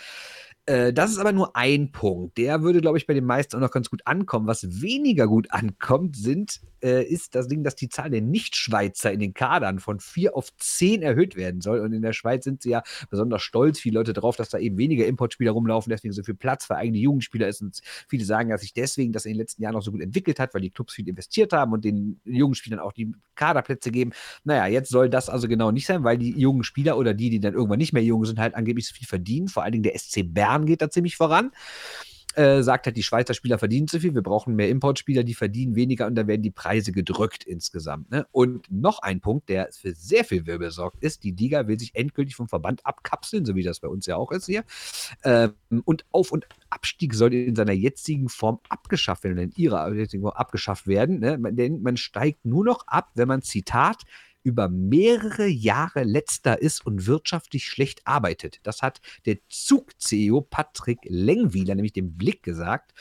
Äh, das ist aber nur ein Punkt. Der würde, glaube ich, bei den meisten auch noch ganz gut ankommen. Was weniger gut ankommt, sind, äh, ist das Ding, dass die Zahl der Nicht-Schweizer in den Kadern von vier auf zehn erhöht werden soll. Und in der Schweiz sind sie ja besonders stolz, viele Leute drauf, dass da eben weniger Importspieler rumlaufen, deswegen so viel Platz für eigene Jugendspieler ist. Und viele sagen, dass sich deswegen das in den letzten Jahren noch so gut entwickelt hat, weil die Clubs viel investiert haben und den jungen Spielern auch die Kaderplätze geben. Naja, jetzt soll das also genau nicht sein, weil die jungen Spieler oder die, die dann irgendwann nicht mehr jung sind, halt angeblich so viel verdienen. Vor allen Dingen der SC Bern geht da ziemlich voran. äh, sagt halt, die Schweizer Spieler verdienen zu viel, wir brauchen mehr Importspieler, die verdienen weniger und da werden die Preise gedrückt insgesamt. Ne? Und noch ein Punkt, der für sehr viel Wirbel sorgt, ist, die Liga will sich endgültig vom Verband abkapseln, so wie das bei uns ja auch ist hier. Ähm, und Auf- und Abstieg soll in seiner jetzigen Form abgeschafft werden, in ihrer jetzigen Form abgeschafft werden. Ne? Denn man steigt nur noch ab, wenn man, Zitat, über mehrere Jahre letzter ist und wirtschaftlich schlecht arbeitet. Das hat der Zug-CEO Patrick Lengwieler nämlich dem Blick gesagt.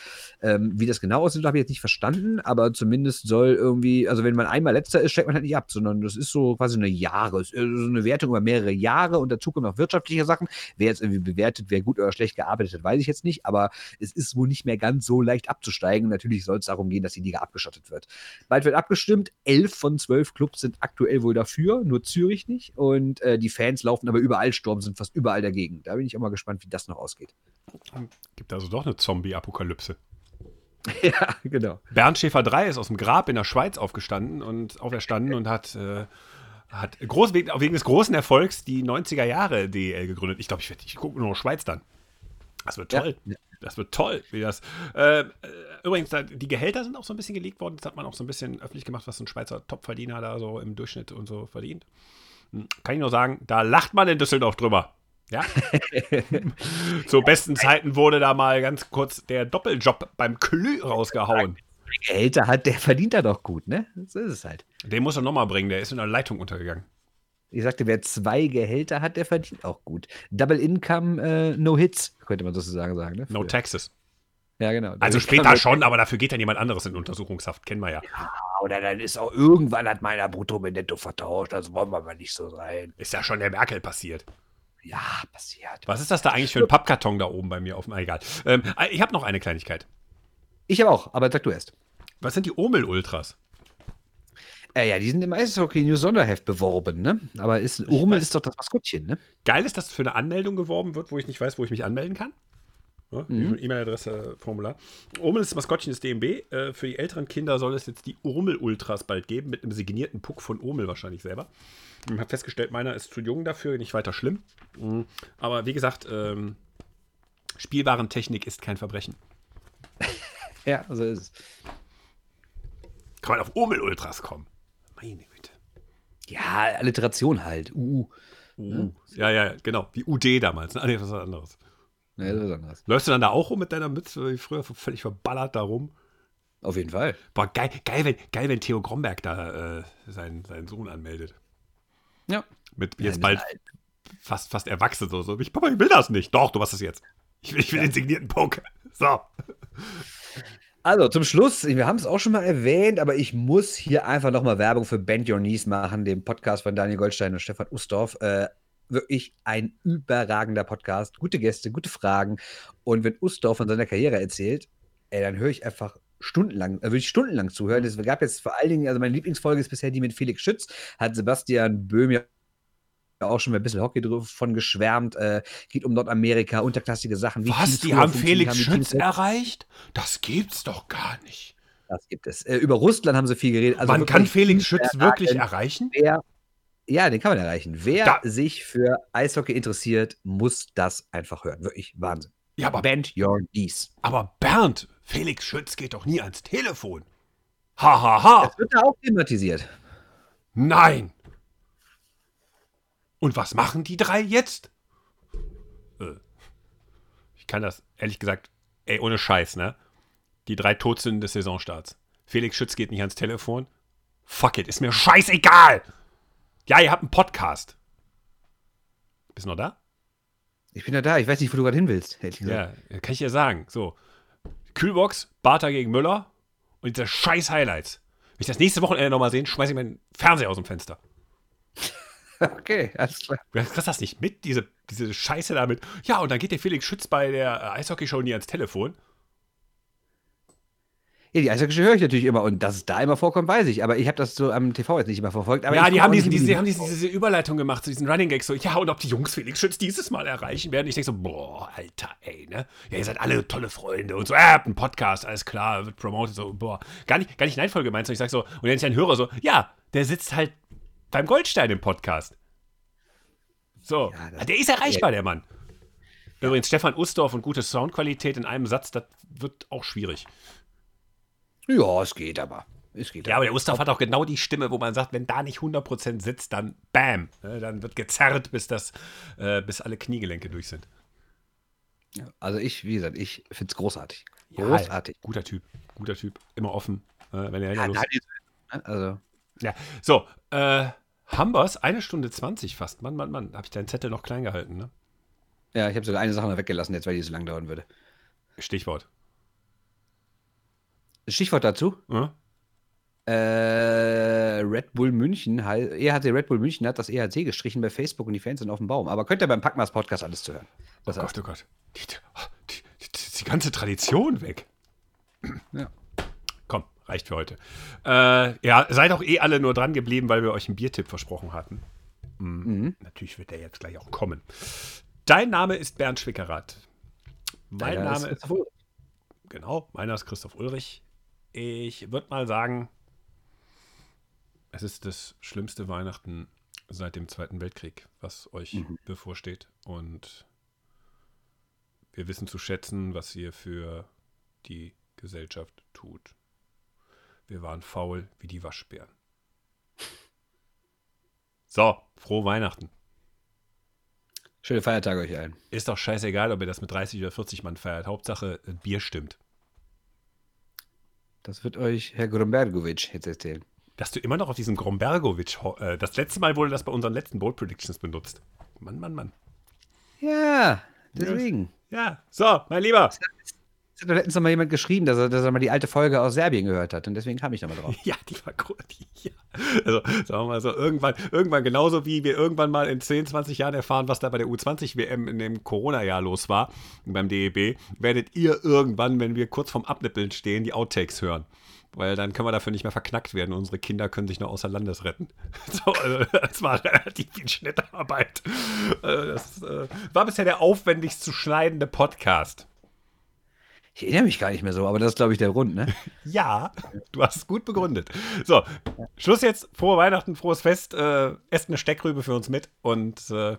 Ähm, wie das genau aussieht, habe ich jetzt nicht verstanden, aber zumindest soll irgendwie, also wenn man einmal letzter ist, steigt man halt nicht ab, sondern das ist so quasi eine Jahres, äh, so eine Wertung über mehrere Jahre und dazu kommen noch wirtschaftliche Sachen. Wer jetzt irgendwie bewertet, wer gut oder schlecht gearbeitet hat, weiß ich jetzt nicht, aber es ist wohl nicht mehr ganz so leicht abzusteigen. Natürlich soll es darum gehen, dass die Liga abgeschottet wird. Bald wird abgestimmt. Elf von zwölf Clubs sind aktuell wohl dafür, nur Zürich nicht. Und äh, die Fans laufen aber überall Sturm, sind fast überall dagegen. Da bin ich auch mal gespannt, wie das noch ausgeht. Gibt also doch eine Zombie-Apokalypse. ja, genau. Bernd Schäfer 3 ist aus dem Grab in der Schweiz aufgestanden und auferstanden und hat, äh, hat groß, wegen, wegen des großen Erfolgs die 90er Jahre DEL gegründet. Ich glaube, ich, ich gucke nur noch Schweiz dann. Das wird toll. Ja. Das wird toll, wie das. Äh, äh, übrigens, die Gehälter sind auch so ein bisschen gelegt worden. Das hat man auch so ein bisschen öffentlich gemacht, was so ein Schweizer Topverdiener da so im Durchschnitt und so verdient. Hm, Kann ich nur sagen, da lacht man in Düsseldorf drüber. Ja. Zu besten Zeiten wurde da mal ganz kurz der Doppeljob beim Klü rausgehauen. Gehälter hat, der verdient da doch gut, ne? So ist es halt. Den muss er nochmal bringen, der ist in der Leitung untergegangen. Ich sagte, wer zwei Gehälter hat, der verdient auch gut. Double Income, äh, no Hits, könnte man sozusagen sagen. Ne? No taxes. Ja, genau. Also später schon, aber dafür geht dann jemand anderes in Untersuchungshaft. Kennen wir ja. Oder dann ist auch irgendwann hat meiner Brutto mit Netto vertauscht. Das wollen wir aber nicht so sein. Ist ja schon der Merkel passiert. Ja, passiert. Was ist das da eigentlich für ein Pappkarton da oben bei mir auf dem Egal? Ähm, ich habe noch eine Kleinigkeit. Ich habe auch, aber sag du erst. Was sind die Omel-Ultras? Äh, ja, die sind im Eishockey News Sonderheft beworben, ne? Aber ist, Urmel ist doch das Maskottchen, ne? Geil ist, dass für eine Anmeldung geworben wird, wo ich nicht weiß, wo ich mich anmelden kann. Ja, Mhm. E-Mail-Adresse, Formular. Urmel ist das Maskottchen des DMB. Äh, für die älteren Kinder soll es jetzt die Urmel-Ultras bald geben, mit einem signierten Puck von Urmel wahrscheinlich selber. Ich habe festgestellt, meiner ist zu jung dafür, nicht weiter schlimm. Mhm. Aber wie gesagt, ähm, Spielwarentechnik ist kein Verbrechen. Ja, so ist es. Kann man auf Urmel-Ultras kommen? Meine Güte. Ja, Alliteration halt. Uh. Uh. Ja, ja, genau. Wie UD damals. Ne? Ah, nee, das ist was anderes. Ja, das ist was anderes. Läufst du dann da auch rum mit deiner Mütze, wie früher, völlig verballert da rum? Auf jeden Fall. Boah, geil, geil, wenn, geil, wenn Theo Gromberg da äh, seinen, seinen Sohn anmeldet. Ja. Mit Ja, jetzt die bald fast, fast erwachsen. So, so. Ich, Papa, ich will das nicht. Doch, du machst es jetzt. Ich will, ich will den signierten Puck. So. Also zum Schluss, wir haben es auch schon mal erwähnt, aber ich muss hier einfach nochmal Werbung für Bend Your Knees machen, dem Podcast von Daniel Goldstein und Stefan Ustorf. Äh, wirklich ein überragender Podcast. Gute Gäste, gute Fragen. Und wenn Ustorf von seiner Karriere erzählt, ey, dann höre ich einfach stundenlang, äh, würde ich stundenlang zuhören. Es gab jetzt vor allen Dingen, also meine Lieblingsfolge ist bisher die mit Felix Schütz, hat Sebastian Böhm ja auch schon ein bisschen Hockey von geschwärmt. Äh, geht um Nordamerika, unterklassige Sachen. wie Was? Die haben Felix wie Schütz erreicht? Das gibt's doch gar nicht. Das gibt es. Äh, über Russland haben sie viel geredet. Also Man kann Felix Schütz wirklich erreichen? Wer, ja, den kann man erreichen. Wer Da- sich für Eishockey interessiert, muss das einfach hören. Wirklich Wahnsinn. Ja, aber, Bend your knees. aber Bernd, Felix Schütz geht doch nie ans Telefon. Ha, ha, ha. Das wird da auch thematisiert. Nein. Und was machen die drei jetzt? Äh, Ich kann das, ehrlich gesagt, ey, ohne Scheiß, ne? Die drei Todsünden des Saisonstarts. Felix Schütz geht nicht ans Telefon. Fuck it, ist mir scheißegal. Ja, ihr habt einen Podcast. Bist du noch da? Ich bin ja da. Ich weiß nicht, wo du gerade hin willst, ehrlich gesagt. Ja, kann ich dir sagen. So. Kühlbox, Bartha gegen Müller und diese scheiß Highlights. Wenn ich das nächste Wochenende nochmal sehe, schmeiße ich meinen Fernseher aus dem Fenster. Okay, alles klar. Du kriegst das nicht mit, diese, diese Scheiße damit. Ja, und dann geht der Felix Schütz bei der äh, Eishockey-Show nie ans Telefon. Ja, die Eishockey höre ich natürlich immer und dass es da immer vorkommt, weiß ich. Aber ich habe das so am TV jetzt nicht immer verfolgt. Aber ja, die haben, diesen, diese, die- haben diese, diese Überleitung gemacht zu diesen Running Gags. So, ja, und ob die Jungs Felix Schütz dieses Mal erreichen werden. Ich denke so, boah, Alter, ey, ne? Ja, ihr seid alle tolle Freunde und so, äh, einen Podcast, alles klar, wird promoted, so, boah. Gar nicht, gar nicht neidvoll gemeint, sondern ich sag so, und dann ist ein Hörer so, ja, der sitzt halt beim Goldstein im Podcast. So, Ja, das- der ist erreichbar, der Mann. Übrigens, Stefan Ustorf und gute Soundqualität in einem Satz, das wird auch schwierig. Ja, es geht aber. Es geht Ja, aber der Ustorf hat auch genau die Stimme, wo man sagt, wenn da nicht 100% sitzt, dann bam, ne, dann wird gezerrt, bis, das, äh, bis alle Kniegelenke durch sind. Also ich, wie gesagt, ich finde es großartig. Ja, Großartig. Guter Typ, guter Typ, immer offen, äh, wenn er Ja, Lust nein, also, Ja, so, äh, haben wir's? Eine Stunde 20 fast. Mann, Mann, Mann. Habe ich deinen Zettel noch klein gehalten, ne? ja, ich habe sogar eine Sache noch weggelassen, jetzt weil die so lang dauern würde. Stichwort. Stichwort dazu. Hm? Äh, Red Bull München, EHC Red Bull München hat das EHC gestrichen bei Facebook und die Fans sind auf dem Baum. Aber könnt ihr beim Packmas Podcast alles zu hören. Das Oh heißt, Gott, oh Gott. Die, die, die, die, die ganze Tradition weg. Ja. Reicht für heute. Äh, ja, seid auch eh alle nur dran geblieben, weil wir euch einen Biertipp versprochen hatten. Mhm. Natürlich wird der jetzt gleich auch kommen. Dein Name ist Bernd Schwickerath. Mein Deiner ist Name ist, Ulrich. genau, meiner ist Christoph Ulrich. Ich würde mal sagen, es ist das schlimmste Weihnachten seit dem Zweiten Weltkrieg, was euch bevorsteht. Und wir wissen zu schätzen, was ihr für die Gesellschaft tut. Wir waren faul wie die Waschbären. So, frohe Weihnachten. Schöne Feiertage euch allen. Ist doch scheißegal, ob ihr das mit 30 oder 40 Mann feiert. Hauptsache, Bier stimmt. Das wird euch Herr Grombergovic jetzt erzählen. Dass du immer noch auf diesen Grombergovic, ho- äh, das letzte Mal wurde das bei unseren letzten Bold Predictions benutzt. Mann, Mann, Mann. Ja, deswegen. Ja, so, mein Lieber. Hat letztens noch mal jemand geschrieben, dass er, dass er mal die alte Folge aus Serbien gehört hat. Und deswegen kam ich nochmal drauf. Ja, die war. Die, ja. Also, sagen wir mal so, irgendwann, irgendwann genauso wie wir irgendwann mal in 10, 20 Jahren erfahren, was da bei der U20-WM in dem Corona-Jahr los war, beim DEB, werdet ihr irgendwann, wenn wir kurz vorm Abnippeln stehen, die Outtakes hören. Weil dann können wir dafür nicht mehr verknackt werden. Unsere Kinder können sich nur außer Landes retten. So, also, das war relativ viel Schnittarbeit. Äh, Das äh, war bisher der aufwendigst zu schneidende Podcast. Ich erinnere mich gar nicht mehr so, aber das ist, glaube ich, der Grund, ne? Ja, du hast es gut begründet. So, Schluss jetzt. Frohe Weihnachten, frohes Fest. Äh, esst eine Steckrübe für uns mit und äh,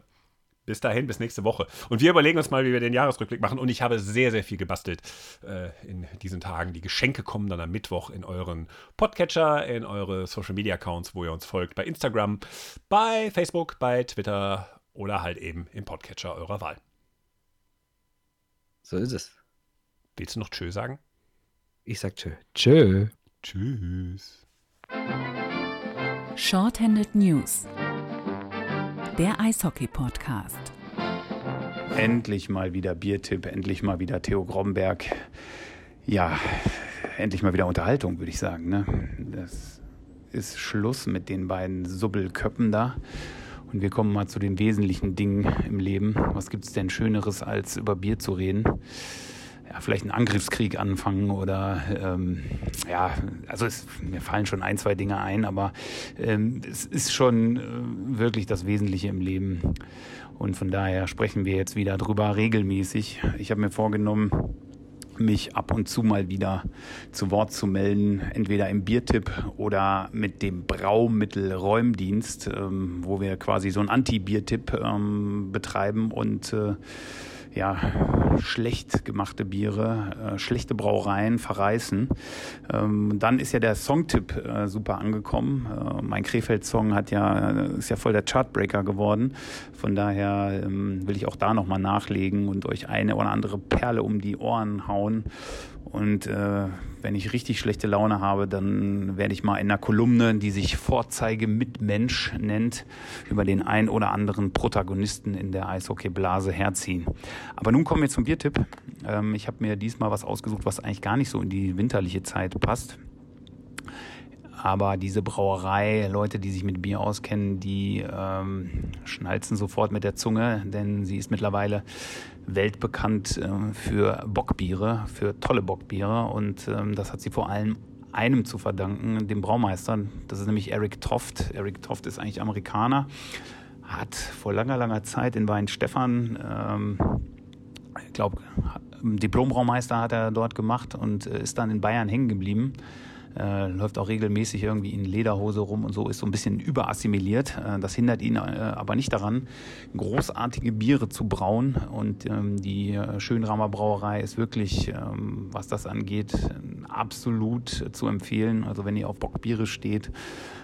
bis dahin, bis nächste Woche. Und wir überlegen uns mal, wie wir den Jahresrückblick machen. Und ich habe sehr, sehr viel gebastelt äh, in diesen Tagen. Die Geschenke kommen dann am Mittwoch in euren Podcatcher, in eure Social Media Accounts, wo ihr uns folgt, bei Instagram, bei Facebook, bei Twitter oder halt eben im Podcatcher eurer Wahl. So ist es. Willst du noch Tschö sagen? Ich sag tschö. Tschö. Tschüss. Shorthanded News. Der Eishockey-Podcast. Endlich mal wieder Biertipp, endlich mal wieder Theo Gromberg. Ja, endlich mal wieder Unterhaltung, würde ich sagen. Ne? Das ist Schluss mit den beiden Subbelköppen da. Und wir kommen mal zu den wesentlichen Dingen im Leben. Was gibt es denn Schöneres, als über Bier zu reden? Ja, vielleicht einen Angriffskrieg anfangen oder ähm, ja, also es, mir fallen schon ein, zwei Dinge ein, aber ähm, es ist schon äh, wirklich das Wesentliche im Leben. Und von daher sprechen wir jetzt wieder drüber regelmäßig. Ich habe mir vorgenommen, mich ab und zu mal wieder zu Wort zu melden, entweder im Biertipp oder mit dem Braumittel Räumdienst, ähm, wo wir quasi so einen Anti-Biertipp ähm, betreiben und äh, ja, schlecht gemachte Biere, äh, schlechte Brauereien verreißen. Ähm, dann ist ja der Songtipp äh, super angekommen. Äh, mein Krefeld-Song hat ja, ist ja voll der Chartbreaker geworden. Von daher ähm, will ich auch da nochmal nachlegen und euch eine oder andere Perle um die Ohren hauen. Und äh, wenn ich richtig schlechte Laune habe, dann werde ich mal in einer Kolumne, die sich Vorzeige mit Mensch nennt, über den ein oder anderen Protagonisten in der Eishockeyblase herziehen. Aber nun kommen wir zum Biertipp. Ähm, ich habe mir diesmal was ausgesucht, was eigentlich gar nicht so in die winterliche Zeit passt. Aber diese Brauerei, Leute, die sich mit Bier auskennen, die ähm, schnalzen sofort mit der Zunge, denn sie ist mittlerweile weltbekannt äh, für Bockbiere, für tolle Bockbiere. Und ähm, das hat sie vor allem einem zu verdanken, dem Braumeister. Das ist nämlich Eric Toft. Eric Toft ist eigentlich Amerikaner, hat vor langer, langer Zeit in Weinstefan, ähm, ich glaube, Diplombraumeister hat er dort gemacht und äh, ist dann in Bayern hängen geblieben Äh, läuft auch regelmäßig irgendwie in Lederhose rum und so, ist so ein bisschen überassimiliert. Äh, das hindert ihn äh, aber nicht daran, großartige Biere zu brauen. Und ähm, die äh, Schönramer Brauerei ist wirklich, ähm, was das angeht, absolut zu empfehlen. Also wenn ihr auf Bockbiere steht,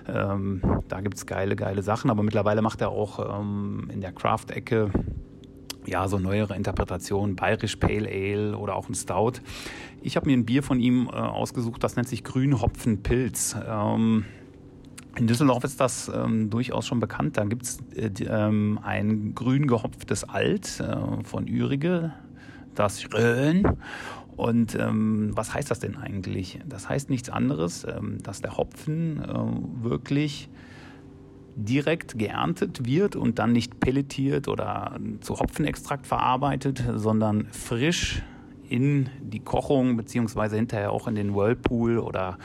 ähm, da gibt es geile, geile Sachen. Aber mittlerweile macht er auch ähm, in der Craft-Ecke ja, so neuere Interpretationen, Bayerisch Pale Ale oder auch ein Stout. Ich habe mir ein Bier von ihm äh, ausgesucht, das nennt sich Grünhopfenpilz. Ähm, in Düsseldorf ist das ähm, durchaus schon bekannt. Da gibt es äh, ähm, ein grün gehopftes Alt äh, von Ürige, das Rhön. Und ähm, was heißt das denn eigentlich? Das heißt nichts anderes, ähm, dass der Hopfen äh, wirklich direkt geerntet wird und dann nicht pelletiert oder zu Hopfenextrakt verarbeitet, sondern frisch in die Kochung beziehungsweise hinterher auch in den Whirlpool oder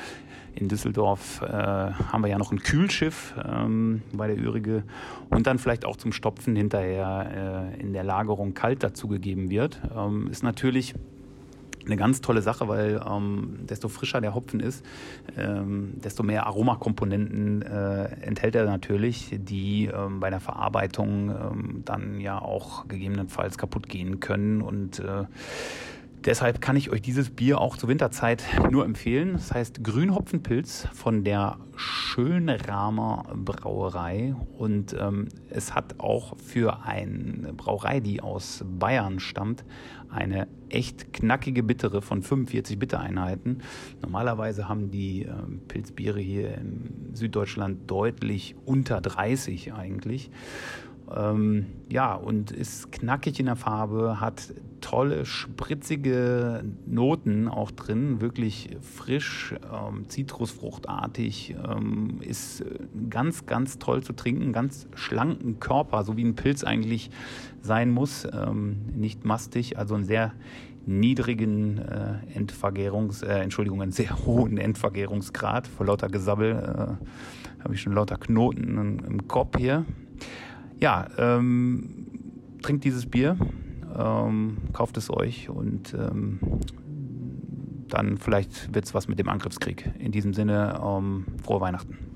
in Düsseldorf äh, haben wir ja noch ein Kühlschiff ähm, bei der Ürige und dann vielleicht auch zum Stopfen hinterher äh, in der Lagerung kalt dazugegeben wird. Ähm, ist natürlich eine ganz tolle Sache, weil ähm, desto frischer der Hopfen ist, ähm, desto mehr Aromakomponenten äh, enthält er natürlich, die ähm, bei der Verarbeitung ähm, dann ja auch gegebenenfalls kaputt gehen können und äh, Deshalb kann ich euch dieses Bier auch zur Winterzeit nur empfehlen. Das heißt Grünhopfenpilz von der Schönramer Brauerei. Und ähm, es hat auch für eine Brauerei, die aus Bayern stammt, eine echt knackige Bittere von 45 Bittereinheiten. Normalerweise haben die äh, Pilzbiere hier in Süddeutschland deutlich unter 30 eigentlich. Ähm, ja, und ist knackig in der Farbe, hat tolle, spritzige Noten auch drin, wirklich frisch, ähm, zitrusfruchtartig, ähm, ist äh, ganz, ganz toll zu trinken, ganz schlanken Körper, so wie ein Pilz eigentlich sein muss, ähm, nicht mastig, also ein sehr niedrigen äh, Endvergärungs, äh, Entschuldigung, einen sehr hohen Endvergärungsgrad. Vor lauter Gesabbel äh, habe ich schon lauter Knoten im, im Kopf hier. Ja, ähm, trinkt dieses Bier, ähm, kauft es euch und ähm, dann vielleicht wird es was mit dem Angriffskrieg. In diesem Sinne, ähm, frohe Weihnachten.